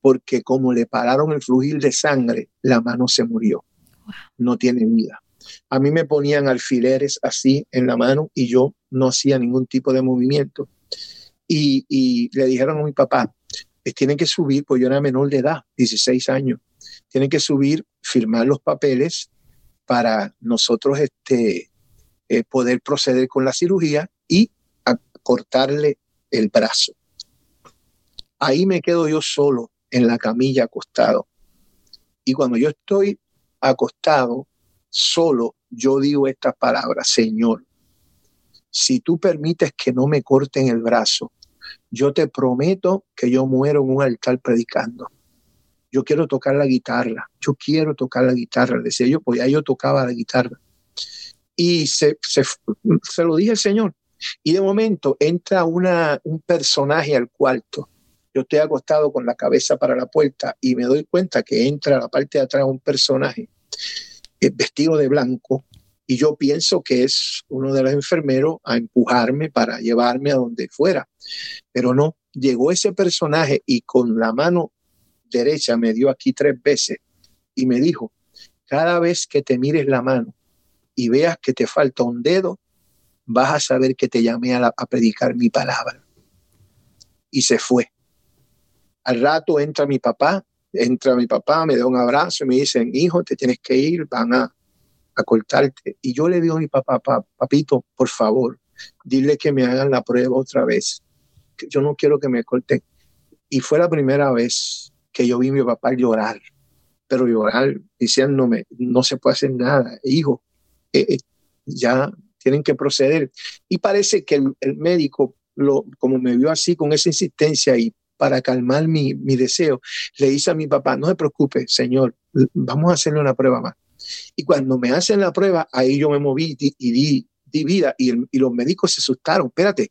porque como le pararon el fluir de sangre, la mano se murió. No tiene vida. A mí me ponían alfileres así en la mano y yo no hacía ningún tipo de movimiento. Y, le dijeron a mi papá, tienen que subir, pues yo era menor de edad, 16 años, tienen que subir, firmar los papeles para nosotros este, eh, poder proceder con la cirugía y cortarle el brazo. Ahí me quedo yo solo en la camilla acostado. Y cuando yo estoy acostado, solo, yo digo estas palabras, Señor, si tú permites que no me corten el brazo, yo te prometo que yo muero en un altar predicando. Yo quiero tocar la guitarra, yo quiero tocar la guitarra, decía yo, pues ya yo tocaba la guitarra. Y se, se, lo dije al Señor. Y de momento entra una, un personaje al cuarto. Yo estoy acostado con la cabeza para la puerta y me doy cuenta que entra a la parte de atrás un personaje vestido de blanco y yo pienso que es uno de los enfermeros a empujarme para llevarme a donde fuera. Pero no, llegó ese personaje y con la mano derecha me dio aquí tres veces y me dijo, cada vez que te mires la mano y veas que te falta un dedo, vas a saber que te llamé a, a predicar mi palabra. Y se fue. Al rato entra mi papá, entra mi papá, me da un abrazo y me dicen, hijo, te tienes que ir, van a, a cortarte. Y yo le digo a mi papá, papito, por favor, dile que me hagan la prueba otra vez. Yo no quiero que me corten. Y fue la primera vez que yo vi a mi papá llorar, pero llorar diciéndome, no se puede hacer nada, hijo, eh, eh, ya tienen que proceder. Y parece que el, médico, lo, como me vio así, con esa insistencia y para calmar mi, mi deseo, le dice a mi papá, no se preocupe, señor, vamos a hacerle una prueba más. Y cuando me hacen la prueba, ahí yo me moví y di, vida y, los médicos se asustaron, espérate,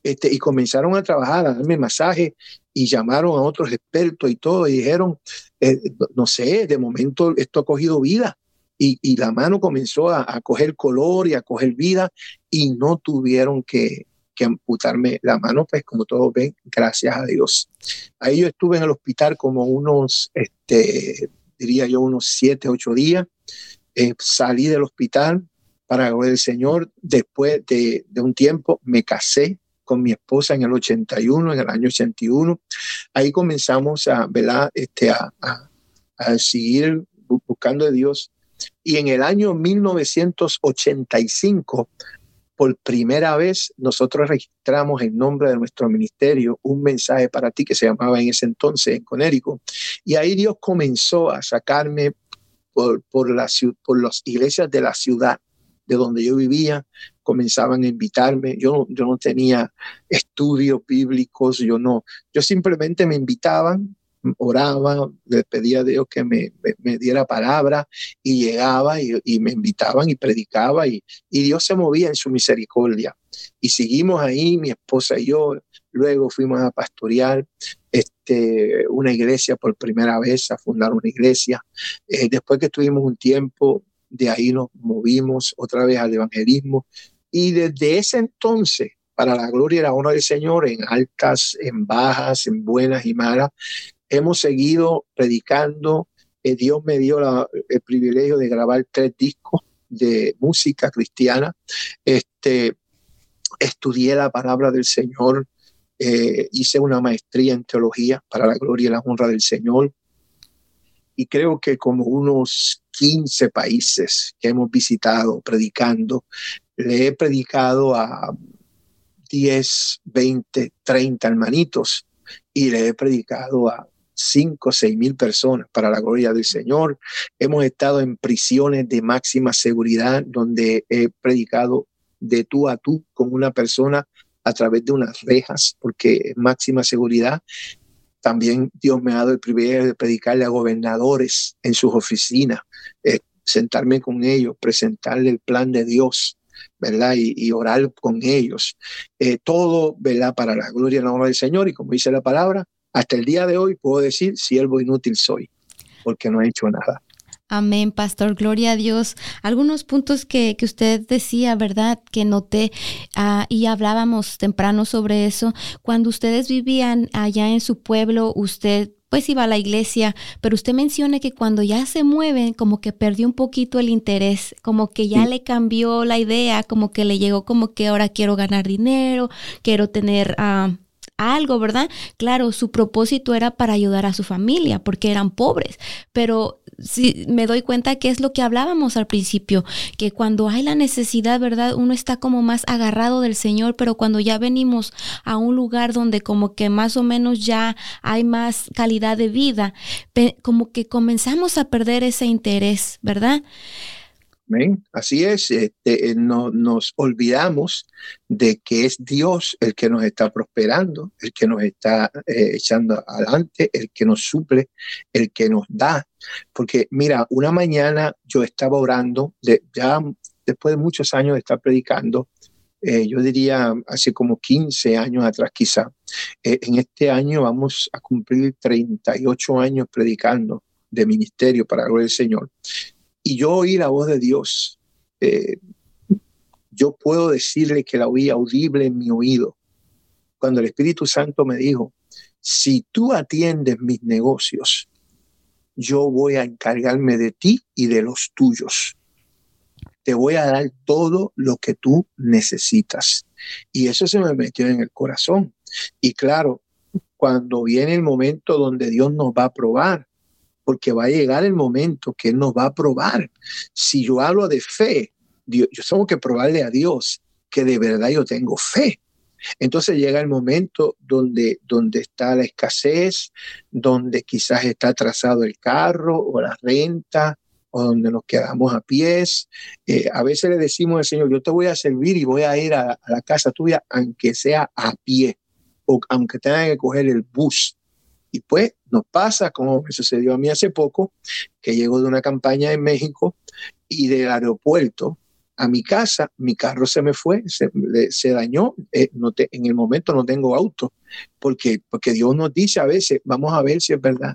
este, y comenzaron a trabajar, a darme masaje y llamaron a otros expertos y todo, y dijeron, eh, no sé, de momento esto ha cogido vida. Y, la mano comenzó a, coger color y a coger vida y no tuvieron que, que amputarme la mano, pues como todos ven, gracias a Dios. Ahí yo estuve en el hospital como unos, este, diría yo, unos siete, ocho días. Eh, salí del hospital para el Señor. Después de, un tiempo me casé con mi esposa en el 81, en el año 81. Ahí comenzamos a, ¿verdad? Este, a, a, a seguir buscando a Dios. Y en el año 1985 por primera vez nosotros registramos en nombre de nuestro ministerio un mensaje para ti que se llamaba en ese entonces en Conérico. Y ahí Dios comenzó a sacarme por, por, la, por las iglesias de la ciudad de donde yo vivía, comenzaban a invitarme. Yo, yo no tenía estudios bíblicos, yo no, yo simplemente me invitaban oraba, le pedía a Dios que me, me, diera palabra y llegaba y, y, me invitaban y predicaba y, y Dios se movía en su misericordia. Y seguimos ahí, mi esposa y yo, luego fuimos a pastorear este, una iglesia por primera vez, a fundar una iglesia. Eh, después que estuvimos un tiempo, de ahí nos movimos otra vez al evangelismo. Y desde ese entonces, para la gloria y la honra del Señor, en altas, en bajas, en buenas y malas, hemos seguido predicando. Eh, Dios me dio el privilegio de grabar tres discos de música cristiana. Este, estudié la palabra del Señor, eh, hice una maestría en teología para la gloria y la honra del Señor. Y creo que como unos 15 países que hemos visitado predicando, le he predicado a 10, 20, 30 hermanitos y le he predicado a 5 o 6 mil personas para la gloria del Señor. Hemos estado en prisiones de máxima seguridad donde he predicado de tú a tú con una persona a través de unas rejas, porque máxima seguridad. También Dios me ha dado el privilegio de predicarle a gobernadores en sus oficinas, eh, sentarme con ellos, presentarle el plan de Dios, ¿verdad? Y, orar con ellos. Eh, todo, ¿verdad? Para la gloria y la honra del Señor. Y como dice la palabra, hasta el día de hoy puedo decir, siervo inútil soy, porque no he hecho nada. Amén, pastor. Gloria a Dios. Algunos puntos que, que usted decía, ¿verdad? Que noté ah, y hablábamos temprano sobre eso. Cuando ustedes vivían allá en su pueblo, usted pues iba a la iglesia, pero usted menciona que cuando ya se mueven, como que perdió un poquito el interés, como que ya le cambió la idea, como que le llegó como que ahora quiero ganar dinero, quiero tener... Uh, algo, ¿verdad? Claro, su propósito era para ayudar a su familia porque eran pobres, pero si me doy cuenta que es lo que hablábamos al principio, que cuando hay la necesidad, ¿verdad? Uno está como más agarrado del Señor, pero cuando ya venimos a un lugar donde como que más o menos ya hay más calidad de vida, como que comenzamos a perder ese interés, ¿verdad? Así es, este, eh, no, nos olvidamos de que es Dios el que nos está prosperando, el que nos está eh, echando adelante, el que nos suple, el que nos da. Porque mira, una mañana yo estaba orando, de, ya después de muchos años de estar predicando, eh, yo diría hace como 15 años atrás quizá, en este año vamos a cumplir 38 años predicando de ministerio para gloria del Señor y yo oí la voz de Dios, eh, yo puedo decirle que la oí audible en mi oído. Cuando el Espíritu Santo me dijo, si tú atiendes mis negocios, yo voy a encargarme de ti y de los tuyos. Te voy a dar todo lo que tú necesitas. Y eso se me metió en el corazón. Y claro, cuando viene el momento donde Dios nos va a probar, porque va a llegar el momento que Él nos va a probar. Si yo hablo de fe, yo tengo que probarle a Dios que de verdad yo tengo fe. Entonces llega el momento donde, donde está la escasez, donde quizás está atrasado el carro o la renta, o donde nos quedamos a pies. Eh, a veces le decimos al Señor, yo te voy a servir y voy a ir a, a la casa tuya, aunque sea a pie, o aunque tenga que coger el bus. Y pues nos pasa, como me sucedió a mí hace poco, que llego de una campaña en México y del aeropuerto a mi casa, mi carro se me fue, se, dañó, eh, no en el momento no tengo auto, porque, porque Dios nos dice a veces, vamos a ver si es verdad.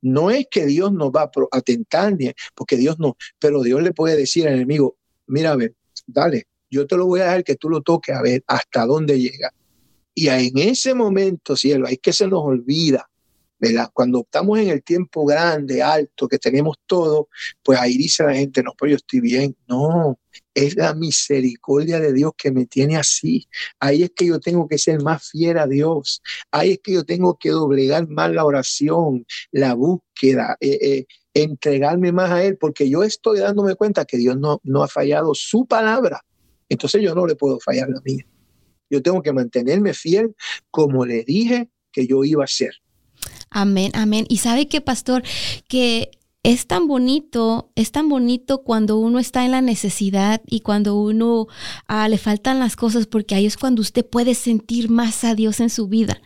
No es que Dios nos va a atentar, porque Dios no, pero Dios le puede decir al enemigo, mira, a dale, yo te lo voy a dejar que tú lo toques a ver hasta dónde llega. Y en ese momento, cielo, hay que se nos olvida cuando estamos en el tiempo grande, alto, que tenemos todo, pues ahí dice la gente, no, pero yo estoy bien. No, es la misericordia de Dios que me tiene así. Ahí es que yo tengo que ser más fiel a Dios. Ahí es que yo tengo que doblegar más la oración, la búsqueda, eh, eh, entregarme más a Él, porque yo estoy dándome cuenta que Dios no, no ha fallado su palabra. Entonces yo no le puedo fallar la mía. Yo tengo que mantenerme fiel como le dije que yo iba a ser. Amén, amén. Y sabe que, pastor, que es tan bonito, es tan bonito cuando uno está en la necesidad y cuando uno ah, le faltan las cosas, porque ahí es cuando usted puede sentir más a Dios en su vida.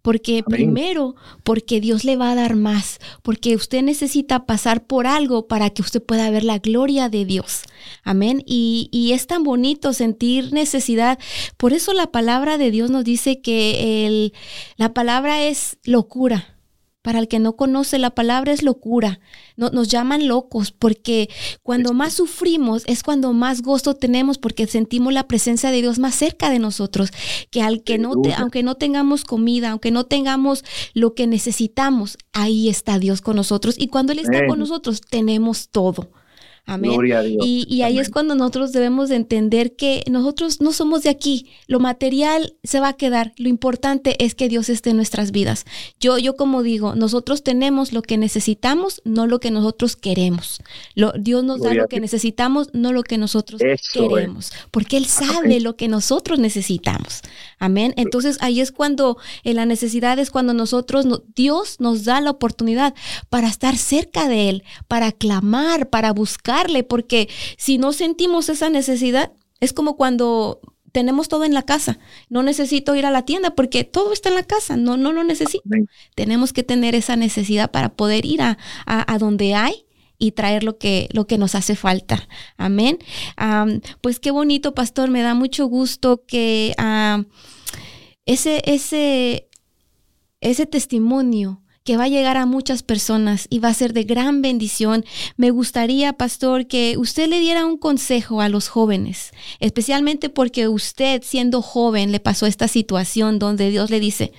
Porque primero, porque Dios le va a dar más, porque usted necesita pasar por algo para que usted pueda ver la gloria de Dios. Amén. Y, y es tan bonito sentir necesidad. Por eso la palabra de Dios nos dice que el, la palabra es locura para el que no conoce la palabra es locura. No, nos llaman locos porque cuando más sufrimos es cuando más gozo tenemos porque sentimos la presencia de Dios más cerca de nosotros. Que al que no aunque no tengamos comida, aunque no tengamos lo que necesitamos, ahí está Dios con nosotros. Y cuando Él está con nosotros, tenemos todo. Amén. Y, ahí es cuando nosotros debemos de entender que nosotros no somos de aquí. Lo material se va a quedar. Lo importante es que Dios esté en nuestras vidas. Yo, yo como digo, nosotros tenemos lo que necesitamos, no lo que nosotros queremos. Lo, Dios nos da lo que necesitamos, no lo que nosotros queremos. Porque Él sabe lo que nosotros necesitamos. Amén. Entonces ahí es cuando en la necesidad es cuando nosotros, Dios nos da la oportunidad para estar cerca de Él, para clamar, para buscar porque si no sentimos esa necesidad, es como cuando tenemos todo en la casa. No necesito ir a la tienda porque todo está en la casa, no, no lo necesito. Tenemos que tener esa necesidad para poder ir a, a, donde hay y traer lo que, lo que nos hace falta. Amén. pues qué bonito, pastor, me da mucho gusto que ese, ese, ese testimonio que va a llegar a muchas personas y va a ser de gran bendición. Me gustaría, pastor, que usted le diera un consejo a los jóvenes, especialmente porque usted, siendo joven, le pasó esta situación donde Dios le dice,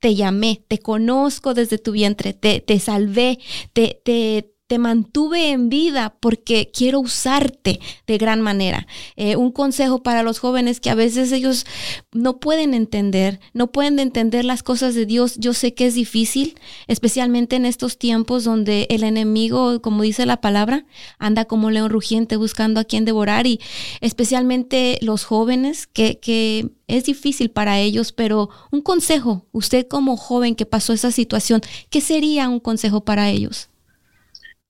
te llamé, te conozco desde tu vientre, te, te salvé, te, te, te mantuve en vida porque quiero usarte de gran manera. Eh, un consejo para los jóvenes que a veces ellos no pueden entender, no pueden entender las cosas de Dios. Yo sé que es difícil, especialmente en estos tiempos donde el enemigo, como dice la palabra, anda como león rugiente buscando a quien devorar y especialmente los jóvenes que, que es difícil para ellos, pero un consejo, usted como joven que pasó esa situación, ¿qué sería un consejo para ellos?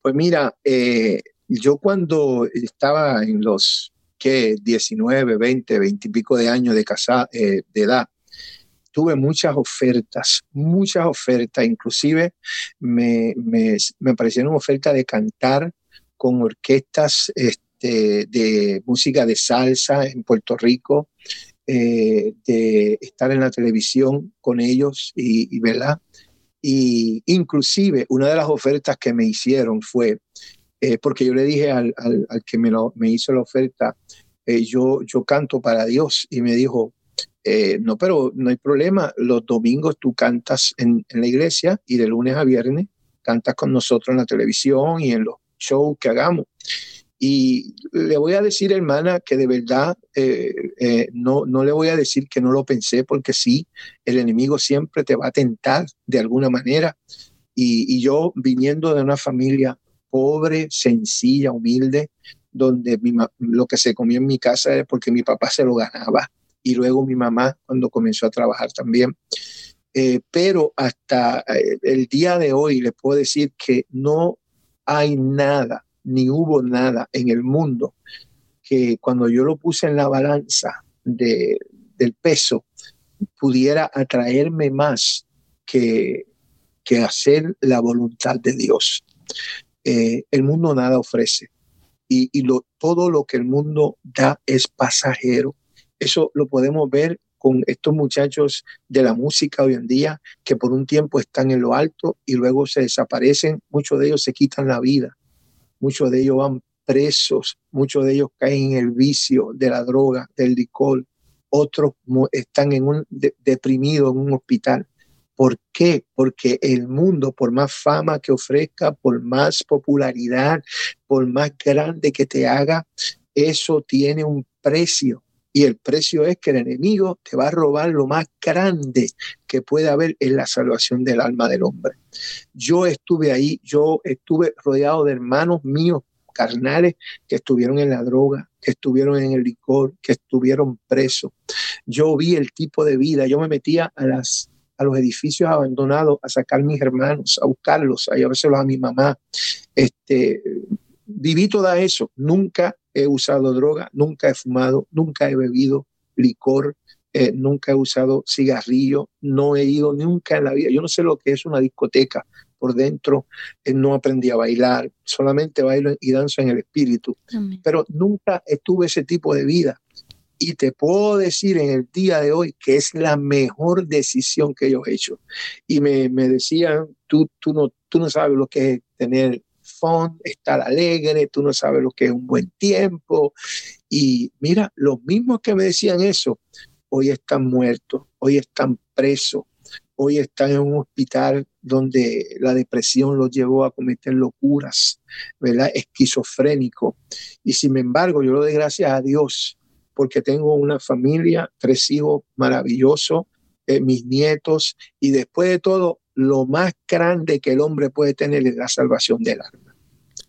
Pues mira, eh, yo cuando estaba en los que 19, 20, 20 y pico de años de, casa, eh, de edad, tuve muchas ofertas, muchas ofertas, inclusive me, me, me aparecieron ofertas de cantar con orquestas este, de música de salsa en Puerto Rico, eh, de estar en la televisión con ellos y, y ¿verdad? Y inclusive una de las ofertas que me hicieron fue, eh, porque yo le dije al, al, que me, lo, me hizo la oferta, eh, yo, yo canto para Dios y me dijo, eh, no, pero no hay problema, los domingos tú cantas en, en, la iglesia y de lunes a viernes cantas con nosotros en la televisión y en los shows que hagamos. Y le voy a decir, hermana, que de verdad eh, eh, no, no le voy a decir que no lo pensé, porque sí, el enemigo siempre te va a tentar de alguna manera. Y, y yo viniendo de una familia pobre, sencilla, humilde, donde mi, lo que se comía en mi casa era porque mi papá se lo ganaba y luego mi mamá cuando comenzó a trabajar también. Eh, pero hasta el día de hoy les puedo decir que no hay nada ni hubo nada en el mundo que cuando yo lo puse en la balanza de, del peso pudiera atraerme más que, que hacer la voluntad de Dios. Eh, el mundo nada ofrece y, y lo, todo lo que el mundo da es pasajero. Eso lo podemos ver con estos muchachos de la música hoy en día que por un tiempo están en lo alto y luego se desaparecen, muchos de ellos se quitan la vida muchos de ellos van presos, muchos de ellos caen en el vicio de la droga, del licor, otros están en un de, deprimidos en un hospital. ¿Por qué? Porque el mundo, por más fama que ofrezca, por más popularidad, por más grande que te haga, eso tiene un precio. Y el precio es que el enemigo te va a robar lo más grande que puede haber en la salvación del alma del hombre. Yo estuve ahí, yo estuve rodeado de hermanos míos carnales que estuvieron en la droga, que estuvieron en el licor, que estuvieron presos. Yo vi el tipo de vida, yo me metía a las a los edificios abandonados a sacar a mis hermanos, a buscarlos, a llevárselos a mi mamá. Este, viví todo eso. Nunca he usado droga, nunca he fumado, nunca he bebido licor, eh, nunca he usado cigarrillo, no he ido nunca en la vida. Yo no sé lo que es una discoteca por dentro, eh, no aprendí a bailar, solamente bailo y danzo en el espíritu, Amén. pero nunca estuve ese tipo de vida. Y te puedo decir en el día de hoy que es la mejor decisión que yo he hecho. Y me, me decían, tú, tú, no, tú no sabes lo que es tener estar alegre, tú no sabes lo que es un buen tiempo. Y mira, los mismos que me decían eso, hoy están muertos, hoy están presos, hoy están en un hospital donde la depresión los llevó a cometer locuras, ¿verdad? Esquizofrénico. Y sin embargo, yo lo doy gracias a Dios porque tengo una familia, tres hijos maravillosos, eh, mis nietos, y después de todo, lo más grande que el hombre puede tener es la salvación del alma.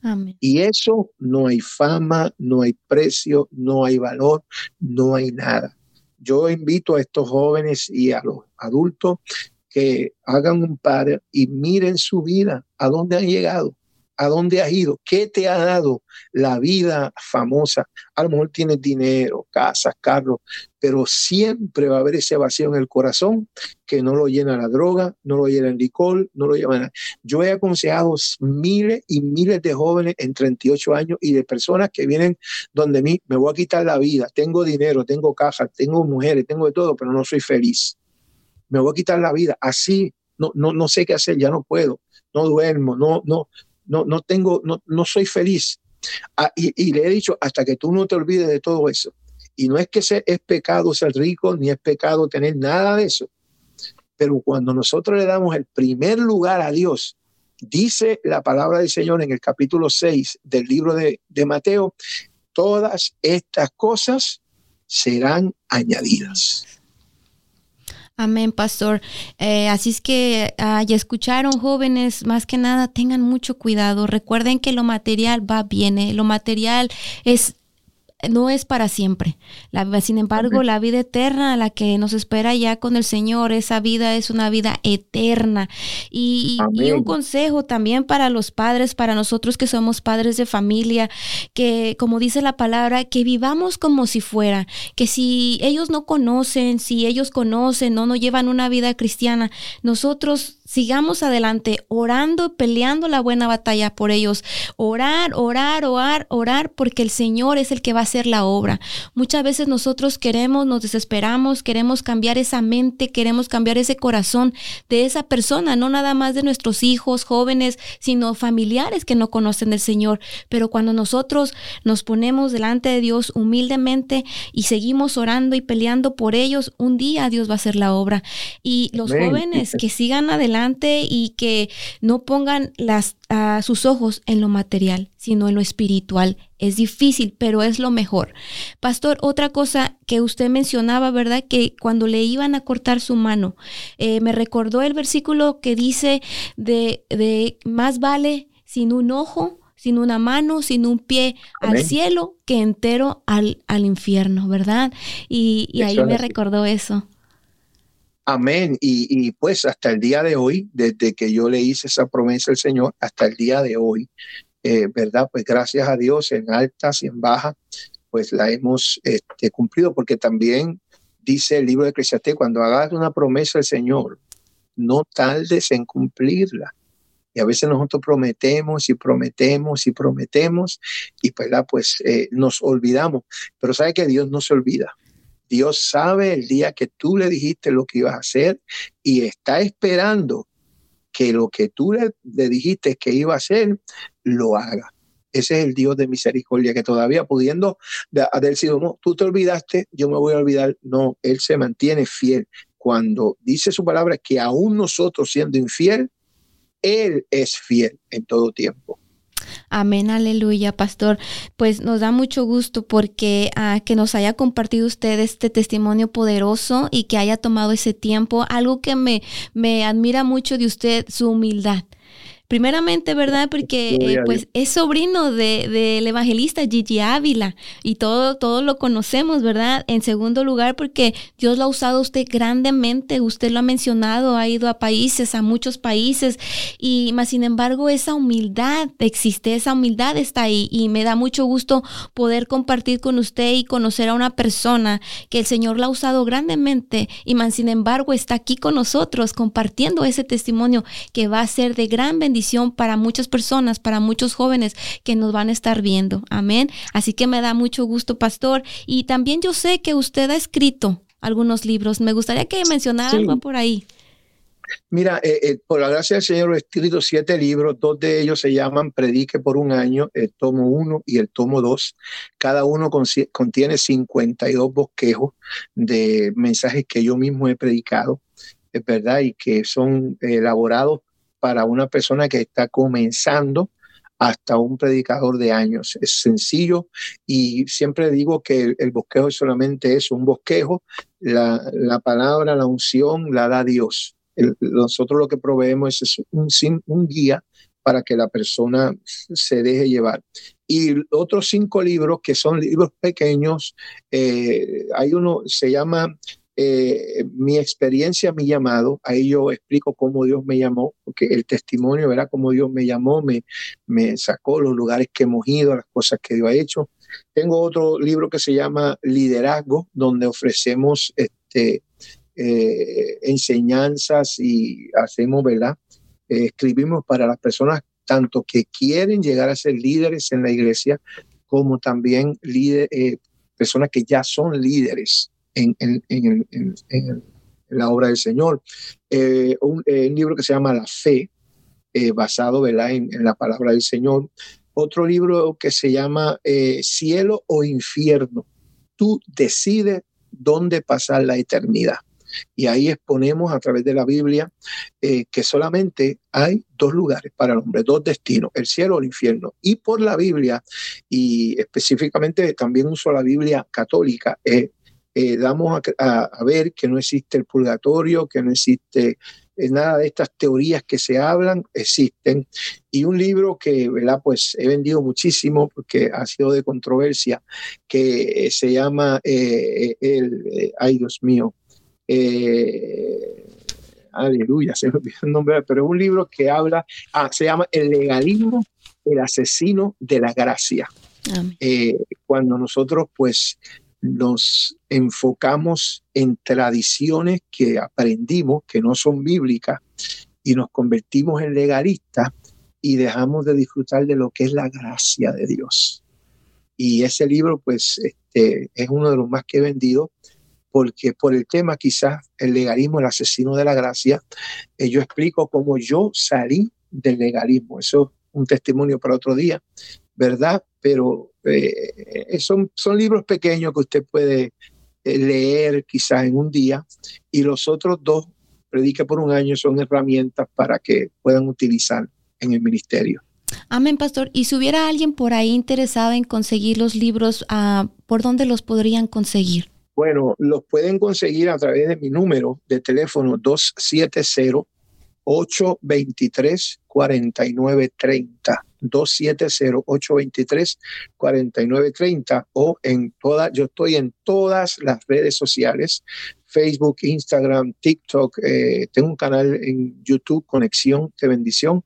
Amén. Y eso no hay fama, no hay precio, no hay valor, no hay nada. Yo invito a estos jóvenes y a los adultos que hagan un par y miren su vida, a dónde han llegado, a dónde has ido, qué te ha dado la vida famosa. A lo mejor tienes dinero, casas, carros, pero siempre va a haber ese vacío en el corazón que no lo llena la droga, no lo llena el licor, no lo llena. Yo he aconsejado miles y miles de jóvenes en 38 años y de personas que vienen donde mí, me voy a quitar la vida, tengo dinero, tengo casa, tengo mujeres, tengo de todo, pero no soy feliz. Me voy a quitar la vida. Así no, no, no sé qué hacer, ya no puedo, no duermo, no, no, no, no tengo, no, no soy feliz. Ah, y, le he dicho, hasta que tú no te olvides de todo eso. Y no es que sea, es pecado ser rico, ni es pecado tener nada de eso. Pero cuando nosotros le damos el primer lugar a Dios, dice la palabra del Señor en el capítulo 6 del libro de, de Mateo, todas estas cosas serán añadidas. Amén, pastor. Eh, así es que ah, ya escucharon, jóvenes, más que nada, tengan mucho cuidado. Recuerden que lo material va, viene. Lo material es no es para siempre. La, sin embargo, la vida eterna, la que nos espera ya con el Señor, esa vida es una vida eterna. Y, un consejo también para los padres, para nosotros que somos padres de familia, que como dice la palabra, que vivamos como si fuera, que si ellos no conocen, si ellos conocen, no, no llevan una vida cristiana, nosotros sigamos adelante orando, peleando la buena batalla por ellos. Orar, orar, orar, orar, porque el Señor es el que va a hacer la obra. Muchas veces nosotros queremos, nos desesperamos, queremos cambiar esa mente, queremos cambiar ese corazón de esa persona, no nada más de nuestros hijos, jóvenes, sino familiares que no conocen del Señor. Pero cuando nosotros nos ponemos delante de Dios humildemente y seguimos orando y peleando por ellos, un día Dios va a hacer la obra. Y los jóvenes que sigan adelante, y que no pongan las, sus ojos en lo material, sino en lo espiritual. Es difícil, pero es lo mejor. Pastor, otra cosa que usted mencionaba, ¿verdad? Que cuando le iban a cortar su mano, eh, me recordó el versículo que dice de, de más vale sin un ojo sin una mano, sin un pie al cielo, que entero al, al infierno, ¿verdad? Y, y ahí me recordó eso. Amén. Y, pues hasta el día de hoy, desde que yo le hice esa promesa al Señor, hasta el día de hoy, eh, ¿verdad? Pues gracias a Dios, en altas y en bajas, pues la hemos este, cumplido, porque también dice el libro de Eclesiastés, cuando hagas una promesa al Señor, no tardes en cumplirla. Y a veces nosotros prometemos y prometemos y prometemos y pues, pues eh, nos olvidamos. Pero sabe que Dios no se olvida. Dios sabe el día que tú le dijiste lo que ibas a hacer y está esperando que lo que tú le, dijiste que iba a hacer, lo haga. Ese es el Dios de misericordia que todavía pudiendo haber sido, no, tú te olvidaste, yo me voy a olvidar. No, Él se mantiene fiel. Cuando dice su palabra que aún nosotros siendo infiel, Él es fiel en todo tiempo. Amén, aleluya, pastor. Pues nos da mucho gusto porque ah, que nos haya compartido usted este testimonio poderoso y que haya tomado ese tiempo. Algo que me, me admira mucho de usted, su humildad. Primeramente, ¿verdad? Porque eh, pues es sobrino del de, evangelista Gigi Ávila y todo, todo lo conocemos, ¿verdad? En segundo lugar, porque Dios lo ha usado a usted grandemente, usted lo ha mencionado, ha ido a países, a muchos países, y más sin embargo esa humildad existe, esa humildad está ahí y me da mucho gusto poder compartir con usted y conocer a una persona que el Señor la ha usado grandemente y más sin embargo está aquí con nosotros compartiendo ese testimonio que va a ser de gran bendición para muchas personas, para muchos jóvenes que nos van a estar viendo. Amén. Así que me da mucho gusto, pastor. Y también yo sé que usted ha escrito algunos libros. Me gustaría que mencionara algo por ahí. Mira, eh, eh, por la gracia del Señor he escrito siete libros, dos de ellos se llaman Predique por un año, el tomo uno y el tomo dos. Cada uno contiene 52 bosquejos de mensajes que yo mismo he predicado, es verdad, y que son elaborados para una persona que está comenzando hasta un predicador de años. Es sencillo y siempre digo que el, bosquejo solamente es un bosquejo. La, palabra, la unción la da Dios. nosotros lo que proveemos es un, un guía para que la persona se deje llevar. Y otros cinco libros que son libros pequeños, eh, hay uno, se llama eh, mi experiencia, mi llamado, ahí yo explico cómo Dios me llamó, porque el testimonio, verá cómo Dios me llamó, me, me sacó los lugares que hemos ido, las cosas que Dios ha hecho. Tengo otro libro que se llama Liderazgo, donde ofrecemos este, eh, enseñanzas y hacemos, ¿verdad? Eh, escribimos para las personas tanto que quieren llegar a ser líderes en la iglesia, como también líder, personas que ya son líderes en, la obra del Señor. Eh, un, libro que se llama La Fe, basado ¿verdad? En, la palabra del Señor. Otro libro que se llama Cielo o Infierno. Tú decides dónde pasar la eternidad. Y ahí exponemos a través de la Biblia eh, que solamente hay dos lugares para el hombre, dos destinos, el cielo o el infierno. Y por la Biblia, y específicamente también uso la Biblia católica, eh, eh, damos a, ver que no existe el purgatorio, que no existe nada de estas teorías que se hablan, existen. Y un libro que, ¿verdad? Pues he vendido muchísimo porque ha sido de controversia, que se llama, el, ay Dios mío, eh, aleluya, se me olvidó el nombre, pero es un libro que habla, ah, se llama El legalismo, el asesino de la gracia. Eh, cuando nosotros pues nos enfocamos en tradiciones que aprendimos que no son bíblicas y nos convertimos en legalistas y dejamos de disfrutar de lo que es la gracia de Dios. Y ese libro pues este, es uno de los más que he vendido porque por el tema quizás el legalismo, el asesino de la gracia, eh, yo explico cómo yo salí del legalismo. Eso es un testimonio para otro día, ¿verdad? Pero eh, son, son libros pequeños que usted puede eh, leer quizás en un día y los otros dos, predica por un año, son herramientas para que puedan utilizar en el ministerio. Amén, pastor. Y si hubiera alguien por ahí interesado en conseguir los libros, ah, ¿por dónde los podrían conseguir? Bueno, los pueden conseguir a través de mi número de teléfono 270-823-4930. 270-823-4930 o en todas, yo estoy en todas las redes sociales, Facebook, Instagram, TikTok, eh, tengo un canal en YouTube, Conexión de Bendición,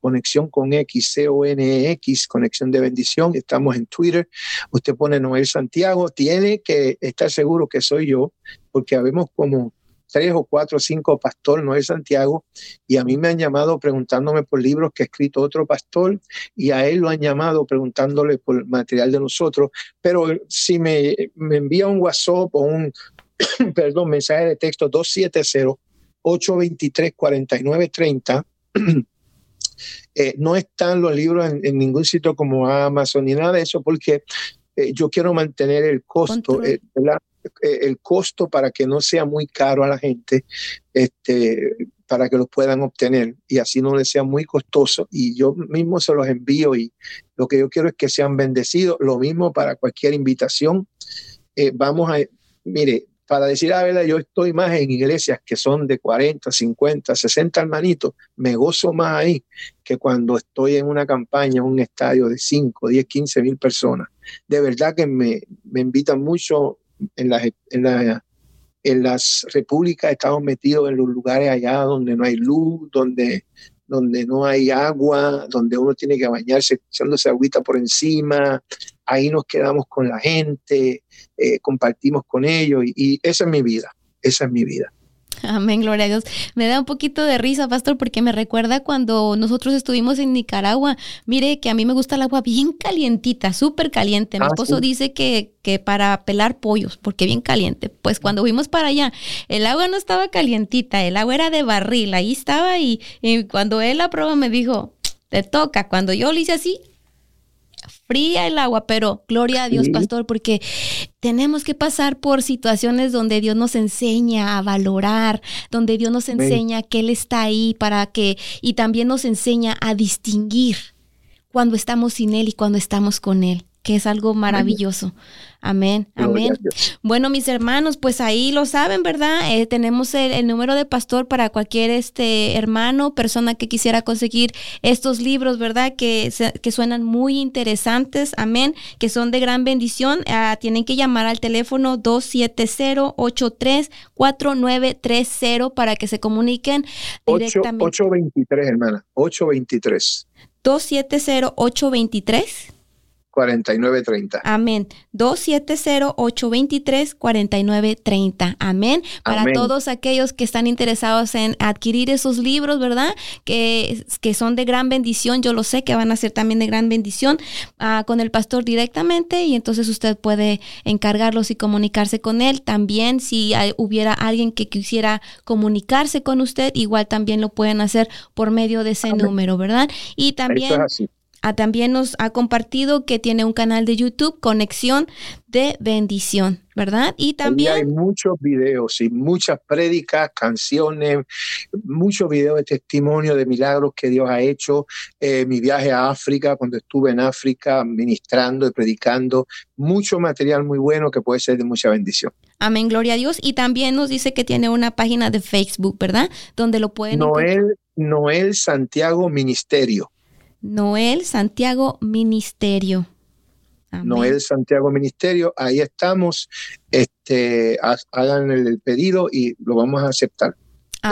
Conexión con X, C-O-N-E-X, Conexión de Bendición. Estamos en Twitter. Usted pone Noel Santiago. Tiene que estar seguro que soy yo, porque habemos como tres o cuatro o cinco pastor Noel Santiago y a mí me han llamado preguntándome por libros que ha escrito otro pastor y a él lo han llamado preguntándole por material de nosotros. Pero si me, me envía un WhatsApp o un, perdón, mensaje de texto 270 823 4930 Eh, no están los libros en, ningún sitio como Amazon ni nada de eso, porque eh, yo quiero mantener el costo, eh, el costo para que no sea muy caro a la gente, este, para que los puedan obtener y así no les sea muy costoso. Y yo mismo se los envío y lo que yo quiero es que sean bendecidos. Lo mismo para cualquier invitación. vamos a, mire, para decir la verdad, yo estoy más en iglesias que son de 40, 50, 60 hermanitos, me gozo más ahí que cuando estoy en una campaña, un estadio de 5, 10, 15 mil personas. De verdad que me, me invitan mucho en las, en, en las repúblicas, estamos metidos en los lugares allá donde no hay luz, donde, donde no hay agua, donde uno tiene que bañarse echándose agüita por encima, ahí nos quedamos con la gente, eh, compartimos con ellos y, esa es mi vida, esa es mi vida. Amén, gloria a Dios. Me da un poquito de risa, pastor, porque me recuerda cuando nosotros estuvimos en Nicaragua. Mire que a mí me gusta el agua bien calientita, súper caliente. Mi ah, esposo dice que, que para pelar pollos, porque bien caliente. Pues cuando fuimos para allá, el agua no estaba calientita, el agua era de barril, ahí estaba y, y cuando él la prueba me dijo, te toca. Cuando yo le hice así, fría el agua, pero gloria a Dios, pastor, porque tenemos que pasar por situaciones donde Dios nos enseña a valorar, donde Dios nos enseña que Él está ahí para que, y también nos enseña a distinguir cuando estamos sin Él y cuando estamos con Él que es algo maravilloso. Amén, amén. Bueno, mis hermanos, pues ahí lo saben, ¿verdad? Eh, tenemos el, número de pastor para cualquier este hermano, persona que quisiera conseguir estos libros, ¿verdad? Que, que suenan muy interesantes, amén, que son de gran bendición. Ah, tienen que llamar al teléfono 270-834930 para que se comuniquen directamente. 823, hermana, 823. 270-823. 4930. Amén. 270-823-4930. Amén. Para todos aquellos que están interesados en adquirir esos libros, ¿verdad? Que, que son de gran bendición. Yo lo sé que van a ser también de gran bendición uh, con el pastor directamente y entonces usted puede encargarlos y comunicarse con él. También si hay, hubiera alguien que quisiera comunicarse con usted, igual también lo pueden hacer por medio de ese número, ¿verdad? Y también... Ah, también nos ha compartido que tiene un canal de YouTube, Conexión de Bendición, ¿verdad? Y también... hay muchos videos y muchas prédicas, canciones, muchos videos de testimonio de milagros que Dios ha hecho. Eh, mi viaje a África, cuando estuve en África ministrando y predicando, mucho material muy bueno que puede ser de mucha bendición. Amén, gloria a Dios. Y también nos dice que tiene una página de Facebook, ¿verdad? Donde lo pueden... Noel, Noel Santiago Ministerio. Noel Santiago Ministerio. Noel Santiago Ministerio, ahí estamos. Este, hagan el pedido y lo vamos a aceptar.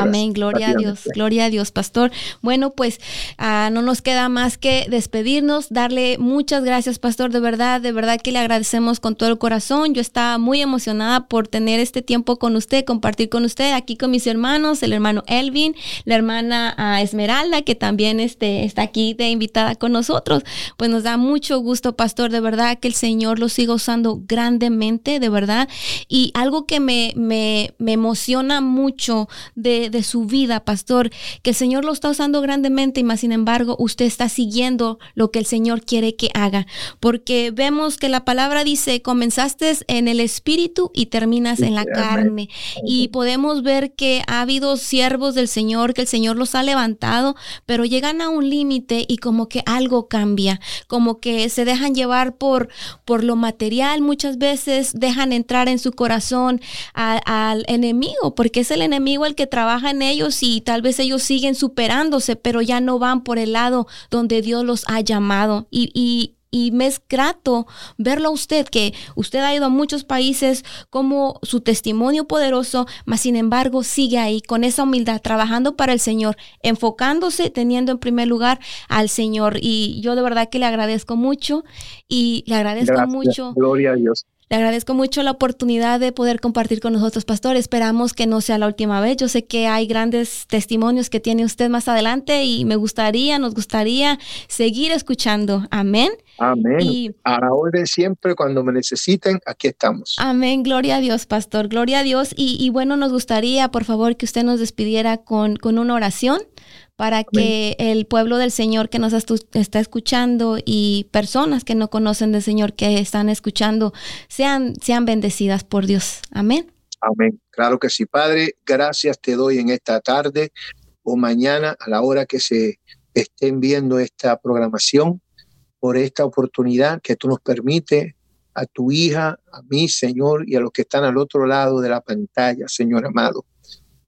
Amén, gloria a Dios, gloria a Dios, pastor. Bueno, pues ah, no nos queda más que despedirnos, darle muchas gracias, pastor, de verdad, de verdad que le agradecemos con todo el corazón. Yo estaba muy emocionada por tener este tiempo con usted, compartir con usted aquí con mis hermanos, el hermano Elvin, la hermana ah, Esmeralda, que también este, está aquí de invitada con nosotros. Pues nos da mucho gusto, pastor, de verdad que el Señor lo siga usando grandemente, de verdad. Y algo que me, me, me emociona mucho de de, su vida, pastor, que el Señor lo está usando grandemente y más sin embargo usted está siguiendo lo que el Señor quiere que haga. Porque vemos que la palabra dice, comenzaste en el espíritu y terminas en la carne. Y podemos ver que ha habido siervos del Señor, que el Señor los ha levantado, pero llegan a un límite y como que algo cambia, como que se dejan llevar por, por lo material, muchas veces dejan entrar en su corazón al enemigo, porque es el enemigo el que trabaja en ellos y tal vez ellos siguen superándose, pero ya no van por el lado donde Dios los ha llamado. Y, y, y me es grato verlo a usted, que usted ha ido a muchos países como su testimonio poderoso, mas sin embargo sigue ahí con esa humildad, trabajando para el Señor, enfocándose, teniendo en primer lugar al Señor. Y yo de verdad que le agradezco mucho y le agradezco mucho. Gloria a Dios. Le agradezco mucho la oportunidad de poder compartir con nosotros, pastor. Esperamos que no sea la última vez. Yo sé que hay grandes testimonios que tiene usted más adelante y me gustaría, nos gustaría seguir escuchando. Amén. Amén. Y, a la orden siempre, cuando me necesiten, aquí estamos. Amén. Gloria a Dios, pastor. Gloria a Dios. Y, y bueno, nos gustaría, por favor, que usted nos despidiera con, con una oración para que el pueblo del Señor que nos está escuchando y personas que no conocen del Señor que están escuchando sean, sean bendecidas por Dios. Amén. Amén. Claro que sí, Padre. Gracias te doy en esta tarde o mañana a la hora que se estén viendo esta programación por esta oportunidad que tú nos permites a tu hija, a mí, Señor, y a los que están al otro lado de la pantalla, Señor amado.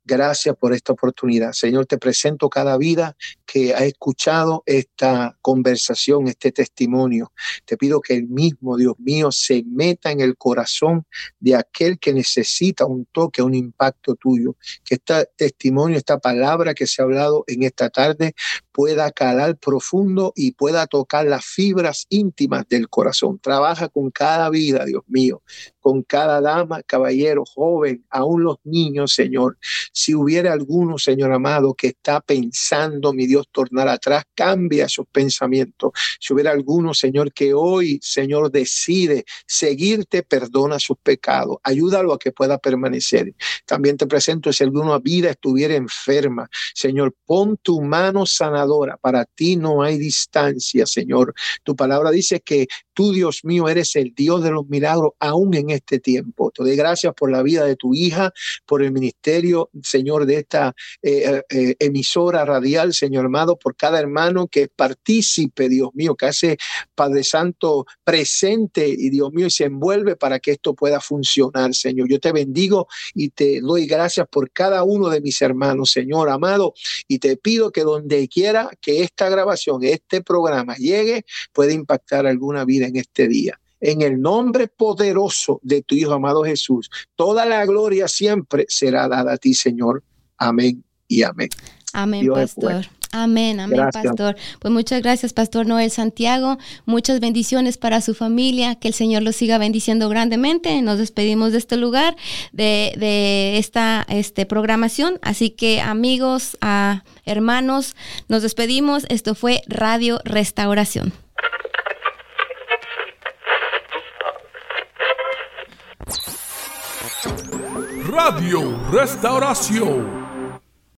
Gracias por esta oportunidad. Señor, te presento cada vida que ha escuchado esta conversación, este testimonio. Te pido que el mismo, Dios mío, se meta en el corazón de aquel que necesita un toque, un impacto tuyo. Que este testimonio, esta palabra que se ha hablado en esta tarde pueda calar profundo y pueda tocar las fibras íntimas del corazón. Trabaja con cada vida, Dios mío, con cada dama, caballero, joven, aún los niños, Señor. Si hubiera alguno, Señor amado, que está pensando, mi Dios, tornar atrás, cambia sus pensamientos. Si hubiera alguno, Señor, que hoy, Señor, decide seguirte, perdona sus pecados. Ayúdalo a que pueda permanecer. También te presento, si alguna vida estuviera enferma, Señor, pon tu mano sanadora. Para ti no hay distancia, Señor. Tu palabra dice que tú, Dios mío, eres el Dios de los milagros aún en este tiempo. Te doy gracias por la vida de tu hija, por el ministerio, Señor, de esta eh, eh, emisora radial, Señor amado, por cada hermano que participe, Dios mío, que hace Padre Santo presente y Dios mío, y se envuelve para que esto pueda funcionar, Señor. Yo te bendigo y te doy gracias por cada uno de mis hermanos, Señor amado, y te pido que donde quiera que esta grabación, este programa llegue, pueda impactar alguna vida en este día en el nombre poderoso de tu Hijo amado Jesús. Toda la gloria siempre será dada a ti, Señor. Amén y amén. Amén, pastor. Amén, amén, pastor. Pues muchas gracias, pastor Noel Santiago. Muchas bendiciones para su familia. Que el Señor los siga bendiciendo grandemente. Nos despedimos de este lugar, de, esta este, programación. Así que amigos, hermanos, nos despedimos. Esto fue Radio Restauración. Radio Restauración